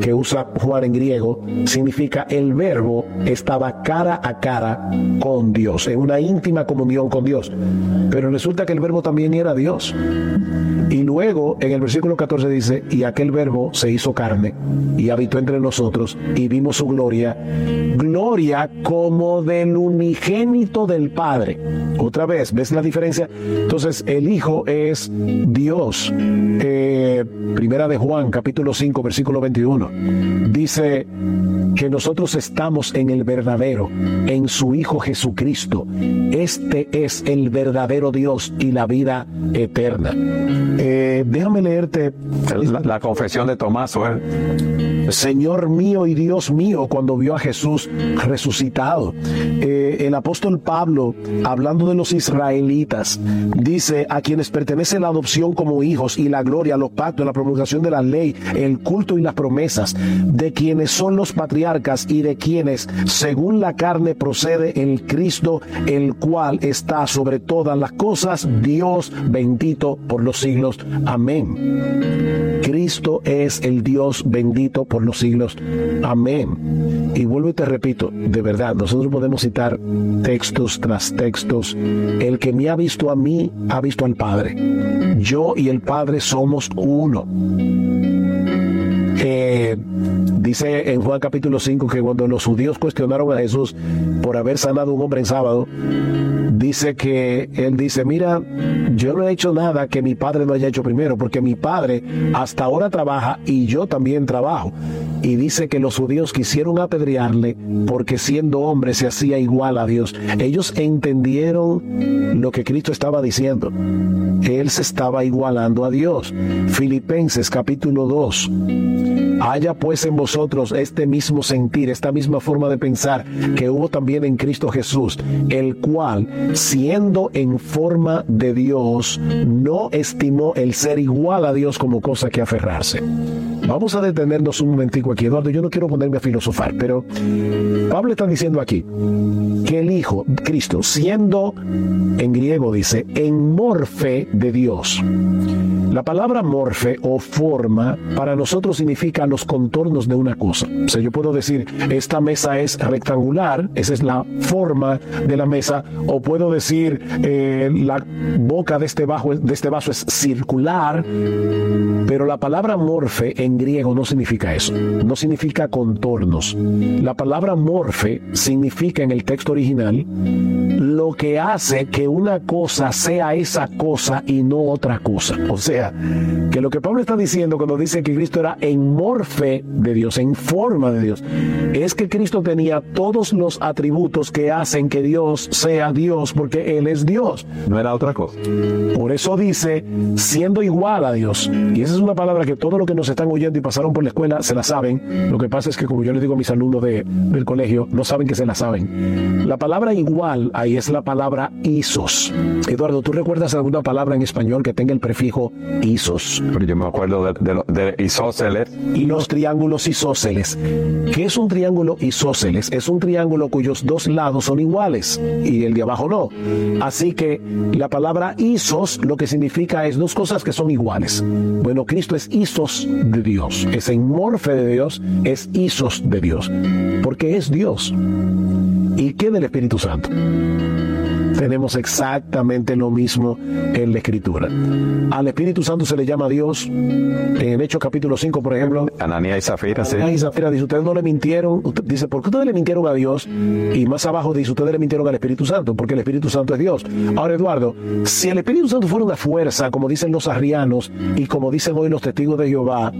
que usa Juan en griego significa el verbo estaba cara a cara con Dios, en una íntima comunión con Dios. Pero resulta que el verbo también era Dios. Y luego en el versículo 14 dice, y aquel verbo se hizo carne y habitó entre nosotros y vimos su gloria, gloria como del unigénito del Padre. Otra vez, ¿ves la diferencia? Entonces el Hijo es Dios. Eh, primera de Juan, capítulo 5, versículo 21. Dice que nosotros estamos en el verdadero, en su Hijo Jesucristo. Este es el verdadero Dios y la vida eterna. Eh, déjame leerte La, la confesión de Tomás, Sugel. Señor mío y Dios mío, cuando vio a Jesús resucitado. Eh, el apóstol Pablo, hablando de los israelitas, dice a quienes pertenece la adopción como hijos y la gloria, los pactos, la promulgación de la ley, el culto y las promesas, de quienes son los patriarcas y de quienes, según la carne, procede el Cristo, el cual está sobre todas las cosas, Dios bendito por los siglos. Amén. Cristo es el Dios bendito por los siglos. Amén. Y vuelvo y te repito, de verdad, nosotros podemos citar textos tras textos. El que me ha visto a mí, ha visto al Padre. Yo y el Padre somos uno. Eh, dice en Juan capítulo 5 que cuando los judíos cuestionaron a Jesús por haber sanado a un hombre en sábado, dice que él dice, mira, yo no he hecho nada que mi padre no haya hecho primero, porque mi padre hasta ahora trabaja y yo también trabajo. Y dice que los judíos quisieron apedrearle porque siendo hombre se hacía igual a Dios. Ellos entendieron lo que Cristo estaba diciendo. Él se estaba igualando a Dios. Filipenses capítulo 2. Haya pues en vosotros este mismo sentir, esta misma forma de pensar que hubo también en Cristo Jesús, el cual, siendo en forma de Dios, no estimó el ser igual a Dios como cosa que aferrarse. Vamos a detenernos un momentico aquí, Eduardo. Yo no quiero ponerme a filosofar, pero Pablo está diciendo aquí que el Hijo, Cristo, siendo en griego dice, en morfe de Dios. La palabra morfe o forma para nosotros significa los contornos de una cosa. O sea, yo puedo decir, esta mesa es rectangular, esa es la forma de la mesa, o puedo decir, eh, la boca de este, bajo, de este vaso es circular, pero la palabra morfe en griego no significa eso, no significa contornos. La palabra morfe significa en el texto original lo que hace que una cosa sea esa cosa y no otra cosa. O sea, que lo que Pablo está diciendo cuando dice que Cristo era en morfe de Dios, en forma de Dios, es que Cristo tenía todos los atributos que hacen que Dios sea Dios, porque Él es Dios. No era otra cosa. Por eso dice, siendo igual a Dios. Y esa es una palabra que todos los que nos están oyendo y pasaron por la escuela se la saben. Lo que pasa es que, como yo les digo a mis alumnos de, del colegio, no saben que se la saben. La palabra igual ahí es la palabra isos. Eduardo, ¿tú recuerdas alguna palabra en español que tenga el prefijo isos? Pero yo me acuerdo de, de, de isósceles. Y los triángulos isósceles. ¿Qué es un triángulo isósceles? Es un triángulo cuyos dos lados son iguales y el de abajo no. Así que la palabra isos lo que significa es dos cosas que son iguales. Bueno, Cristo es isos de Dios, es en morfe de Dios, es isos de Dios, porque es Dios. ¿Y qué del Espíritu Santo? Tenemos exactamente lo mismo en la Escritura. Al Espíritu Santo se le llama Dios. En el Hechos capítulo 5, por ejemplo. Ananías y Zafira, sí. Ananías y Zafira dice, ustedes no le mintieron. Dice, ¿por qué ustedes le mintieron a Dios? Y más abajo dice, ustedes le mintieron al Espíritu Santo, porque el Espíritu Santo es Dios. Ahora, Eduardo, si el Espíritu Santo fuera una fuerza, como dicen los arrianos y como dicen hoy los testigos de Jehová,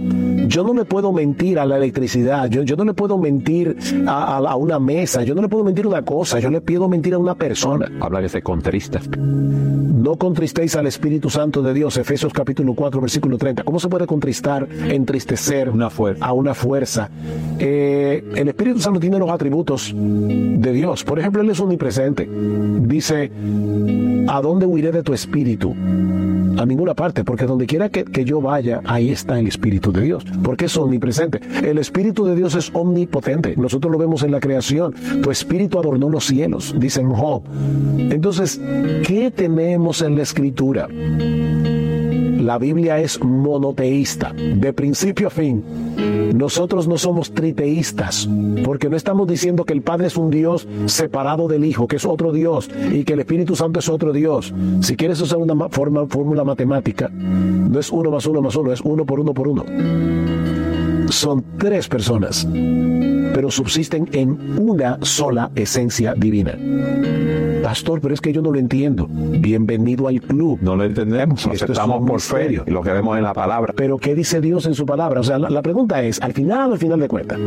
yo no le puedo mentir a la electricidad, yo, yo no le puedo mentir a, a, a una mesa, yo no le puedo mentir a una cosa, yo le pido mentir a una persona. Habla se contrista. No contristéis al Espíritu Santo de Dios, Efesios capítulo 4, versículo 30. ¿Cómo se puede contristar, entristecer Una a una fuerza? Eh, el Espíritu Santo tiene los atributos de Dios. Por ejemplo, Él es omnipresente. Dice, ¿a dónde huiré de tu espíritu? A ninguna parte, porque donde quiera que, que yo vaya, ahí está el Espíritu de Dios, porque es omnipresente. El Espíritu de Dios es omnipotente. Nosotros lo vemos en la creación. Tu Espíritu adornó los cielos, dice en Job. Entonces, ¿qué tenemos en la Escritura? La Biblia es monoteísta, de principio a fin. Nosotros no somos triteístas, porque no estamos diciendo que el Padre es un Dios separado del Hijo, que es otro Dios, y que el Espíritu Santo es otro Dios. Si quieres usar una ma- forma, fórmula matemática, no es uno más uno más uno, es uno por uno por uno. Son tres personas, pero subsisten en una sola esencia divina. Pastor, pero es que yo no lo entiendo. Bienvenido al club. No lo entendemos, lo Esto es aceptamos un por fe y lo que vemos en la palabra. Pero ¿qué dice Dios en su palabra? O sea, la, la pregunta es, al final, al final de cuentas,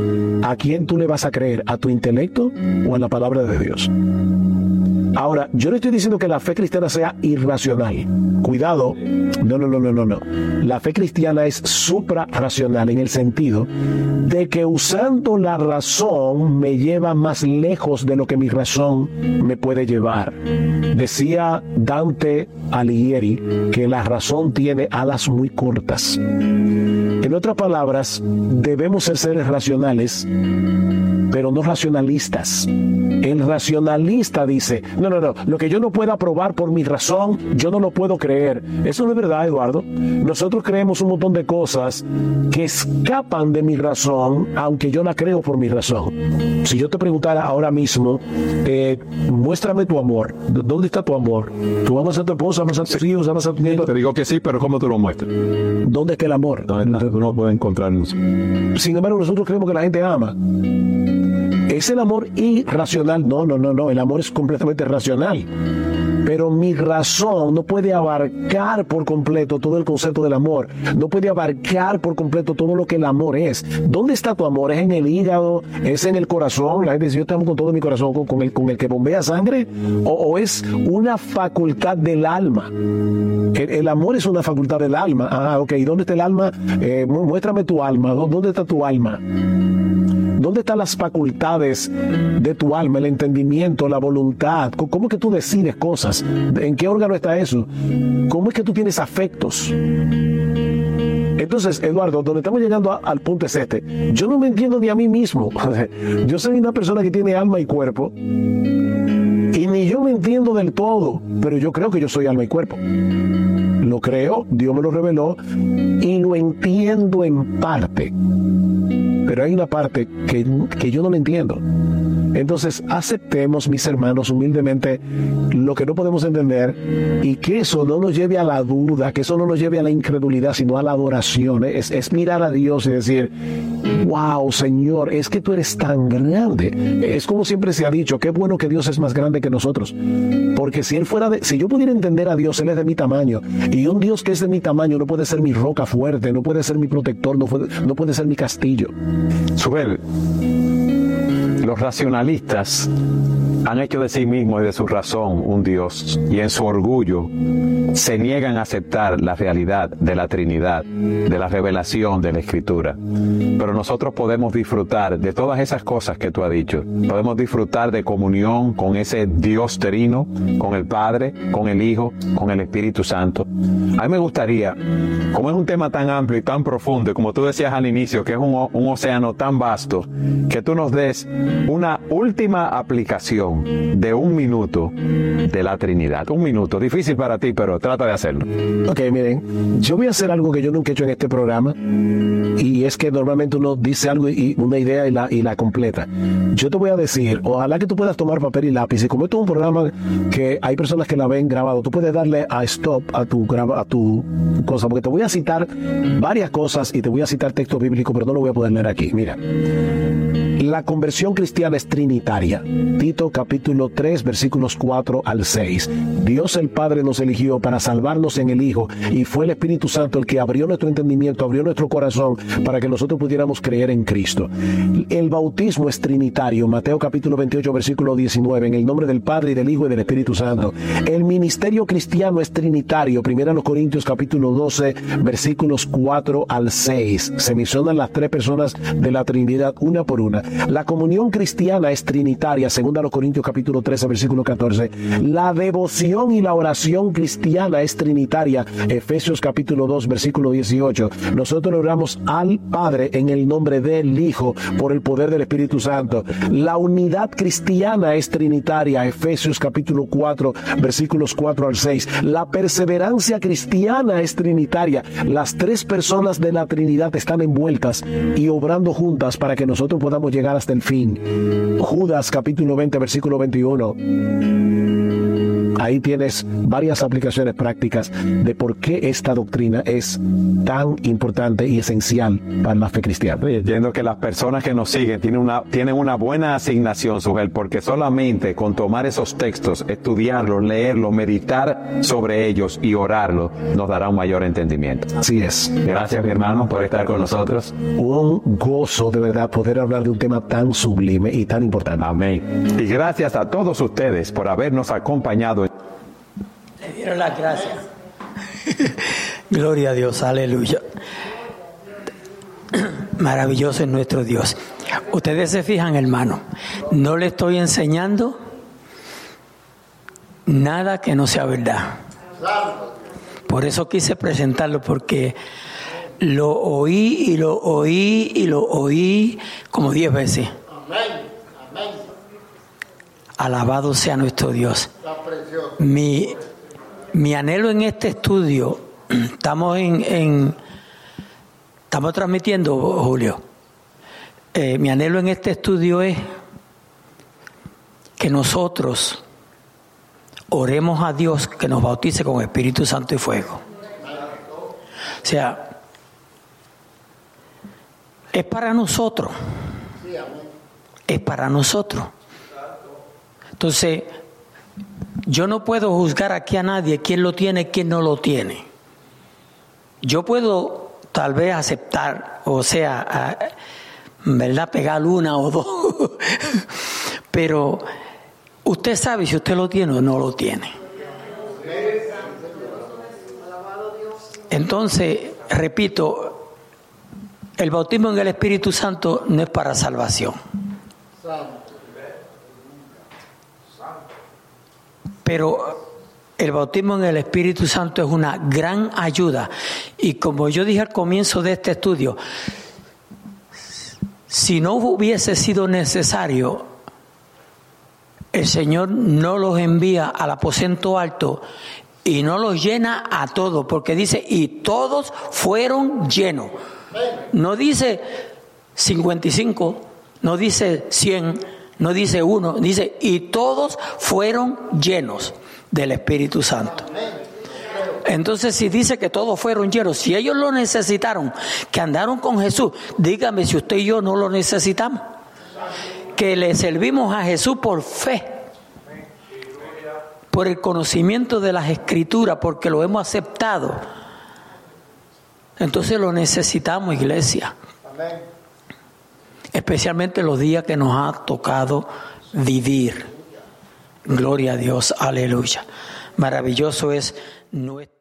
¿a quién tú le vas a creer? ¿A tu intelecto o a la palabra de Dios? Ahora, yo no estoy diciendo que la fe cristiana sea irracional. Cuidado. No, no, no, no, no, no. La fe cristiana es suprarracional en el sentido de que usando la razón me lleva más lejos de lo que mi razón me puede llevar. Decía Dante Alighieri que la razón tiene alas muy cortas. En otras palabras, debemos ser seres racionales, pero no racionalistas. El racionalista dice, no, no, no, lo que yo no pueda probar por mi razón, yo no lo puedo creer. Eso no es verdad, Eduardo. Nosotros creemos un montón de cosas que escapan de mi razón, aunque yo la creo por mi razón. Si yo te preguntara ahora mismo, eh, muéstrame tu amor, ¿D- ¿dónde está tu amor? ¿Tú amas a tu esposa, amas a tus hijos, amas a tu nieto? Te digo que sí, pero ¿cómo tú lo muestras? ¿Dónde está el amor? Tú no puedes encontrar Sin embargo, nosotros creemos que la gente ama. ¿Es el amor irracional? No, no, no, no. El amor es completamente racional. Pero mi razón no puede abarcar por completo todo el concepto del amor. No puede abarcar por completo todo lo que el amor es. ¿Dónde está tu amor? ¿Es en el hígado? ¿Es en el corazón? La gente dice, yo te amo con todo mi corazón, con, el, con el que bombea sangre. ¿O, es una facultad del alma? El, amor es una facultad del alma. Ah, ok. ¿Dónde está el alma? Eh, mu- muéstrame tu alma. ¿Dó- ¿Dónde está tu alma? ¿Dónde están las facultades de tu alma, el entendimiento, la voluntad? ¿Cómo es que tú decides cosas? ¿En qué órgano está eso? ¿Cómo es que tú tienes afectos? Entonces, Eduardo, donde estamos llegando al punto es este. Yo no me entiendo ni a mí mismo. [laughs] Yo soy una persona que tiene alma y cuerpo. Y ni yo me entiendo del todo, pero yo creo que yo soy alma y cuerpo. Lo creo, Dios me lo reveló y lo entiendo en parte pero hay una parte que, que yo no la entiendo. Entonces, aceptemos, mis hermanos, humildemente lo que no podemos entender y que eso no nos lleve a la duda, que eso no nos lleve a la incredulidad, sino a la adoración. ¿eh? Es, mirar a Dios y decir, wow, Señor, es que tú eres tan grande. Es como siempre se ha dicho, qué bueno que Dios es más grande que nosotros. Porque si Él fuera de, si yo pudiera entender a Dios, Él es de mi tamaño. Y un Dios que es de mi tamaño no puede ser mi roca fuerte, no puede ser mi protector, no puede, ser mi castillo. Subel, los racionalistas han hecho de sí mismos y de su razón un Dios y en su orgullo se niegan a aceptar la realidad de la Trinidad, de la revelación de la Escritura. Pero nosotros podemos disfrutar de todas esas cosas que tú has dicho. Podemos disfrutar de comunión con ese Dios terino, con el Padre, con el Hijo, con el Espíritu Santo. A mí me gustaría, como es un tema tan amplio y tan profundo, y como tú decías al inicio, que es un, un océano tan vasto, que tú nos des una última aplicación de un minuto de la Trinidad. Un minuto, difícil para ti, pero trata de hacerlo. Ok, miren, yo voy a hacer algo que yo nunca he hecho en este programa y es que normalmente uno dice algo y una idea y la, y la completa. Yo te voy a decir, ojalá que tú puedas tomar papel y lápiz y como esto es un programa que hay personas que la ven grabado, tú puedes darle a stop a tu, a tu cosa, porque te voy a citar varias cosas y te voy a citar texto bíblico, pero no lo voy a poder leer aquí. Mira. La conversión cristiana es trinitaria. Tito capítulo 3 versículos 4 al 6. Dios el Padre nos eligió para salvarnos en el Hijo y fue el Espíritu Santo el que abrió nuestro entendimiento, abrió nuestro corazón para que nosotros pudiéramos creer en Cristo. El bautismo es trinitario. Mateo capítulo 28 versículo 19 en el nombre del Padre y del Hijo y del Espíritu Santo. El ministerio cristiano es trinitario. Primera los Corintios capítulo 12 versículos 4 al 6. Se mencionan las tres personas de la Trinidad una por una. La comunión cristiana es trinitaria, segunda a los Corintios capítulo 13, versículo 14. La devoción y la oración cristiana es trinitaria, Efesios capítulo 2, versículo 18. Nosotros oramos al Padre en el nombre del Hijo por el poder del Espíritu Santo. La unidad cristiana es trinitaria, Efesios capítulo 4, versículos 4 al 6. La perseverancia cristiana es trinitaria. Las tres personas de la Trinidad están envueltas y obrando juntas para que nosotros podamos llegar hasta el fin. Judas capítulo 20, versículo 21. Ahí tienes varias aplicaciones prácticas de por qué esta doctrina es tan importante y esencial para la fe cristiana. Oye, Entiendo que las personas que nos siguen tienen una, tienen una buena asignación, Sujel, porque solamente con tomar esos textos, estudiarlos, leerlos, meditar sobre ellos y orarlos, nos dará un mayor entendimiento. Así es. Gracias, mi hermano, por estar con nosotros. Un gozo de verdad poder hablar de un tema tan sublime y tan importante. Amén. Y gracias a todos ustedes por habernos acompañado. Le dieron las gracias. [laughs] Gloria a Dios, aleluya. Maravilloso es nuestro Dios. Ustedes se fijan, hermano, no le estoy enseñando nada que no sea verdad. Por eso quise presentarlo, porque lo oí y lo oí y lo oí como diez veces. Alabado sea nuestro Dios. Mi, mi anhelo en este estudio, [clears throat] estamos en, estamos transmitiendo, Julio. Eh, mi anhelo en este estudio es que nosotros oremos a Dios que nos bautice con Espíritu Santo y fuego. O sea, es para nosotros. Es para nosotros. Entonces, yo no puedo juzgar aquí a nadie quién lo tiene, quién no lo tiene. Yo puedo tal vez aceptar, o sea, ¿verdad? Pegar una o dos. [laughs] Pero usted sabe si usted lo tiene o no lo tiene. Entonces, repito, el bautismo en el Espíritu Santo no es para salvación. Pero el bautismo en el Espíritu Santo es una gran ayuda. Y como yo dije al comienzo de este estudio, si no hubiese sido necesario, el Señor no los envía al aposento alto y no los llena a todos, porque dice, y todos fueron llenos. No dice 55, no dice 100, No dice uno, dice, y todos fueron llenos del Espíritu Santo. Entonces, si dice que todos fueron llenos, si ellos lo necesitaron, que andaron con Jesús, dígame si usted y yo no lo necesitamos. Que le servimos a Jesús por fe, por el conocimiento de las escrituras, porque lo hemos aceptado. Entonces lo necesitamos, iglesia. Especialmente los días que nos ha tocado vivir. Gloria a Dios, aleluya. Maravilloso es nuestro.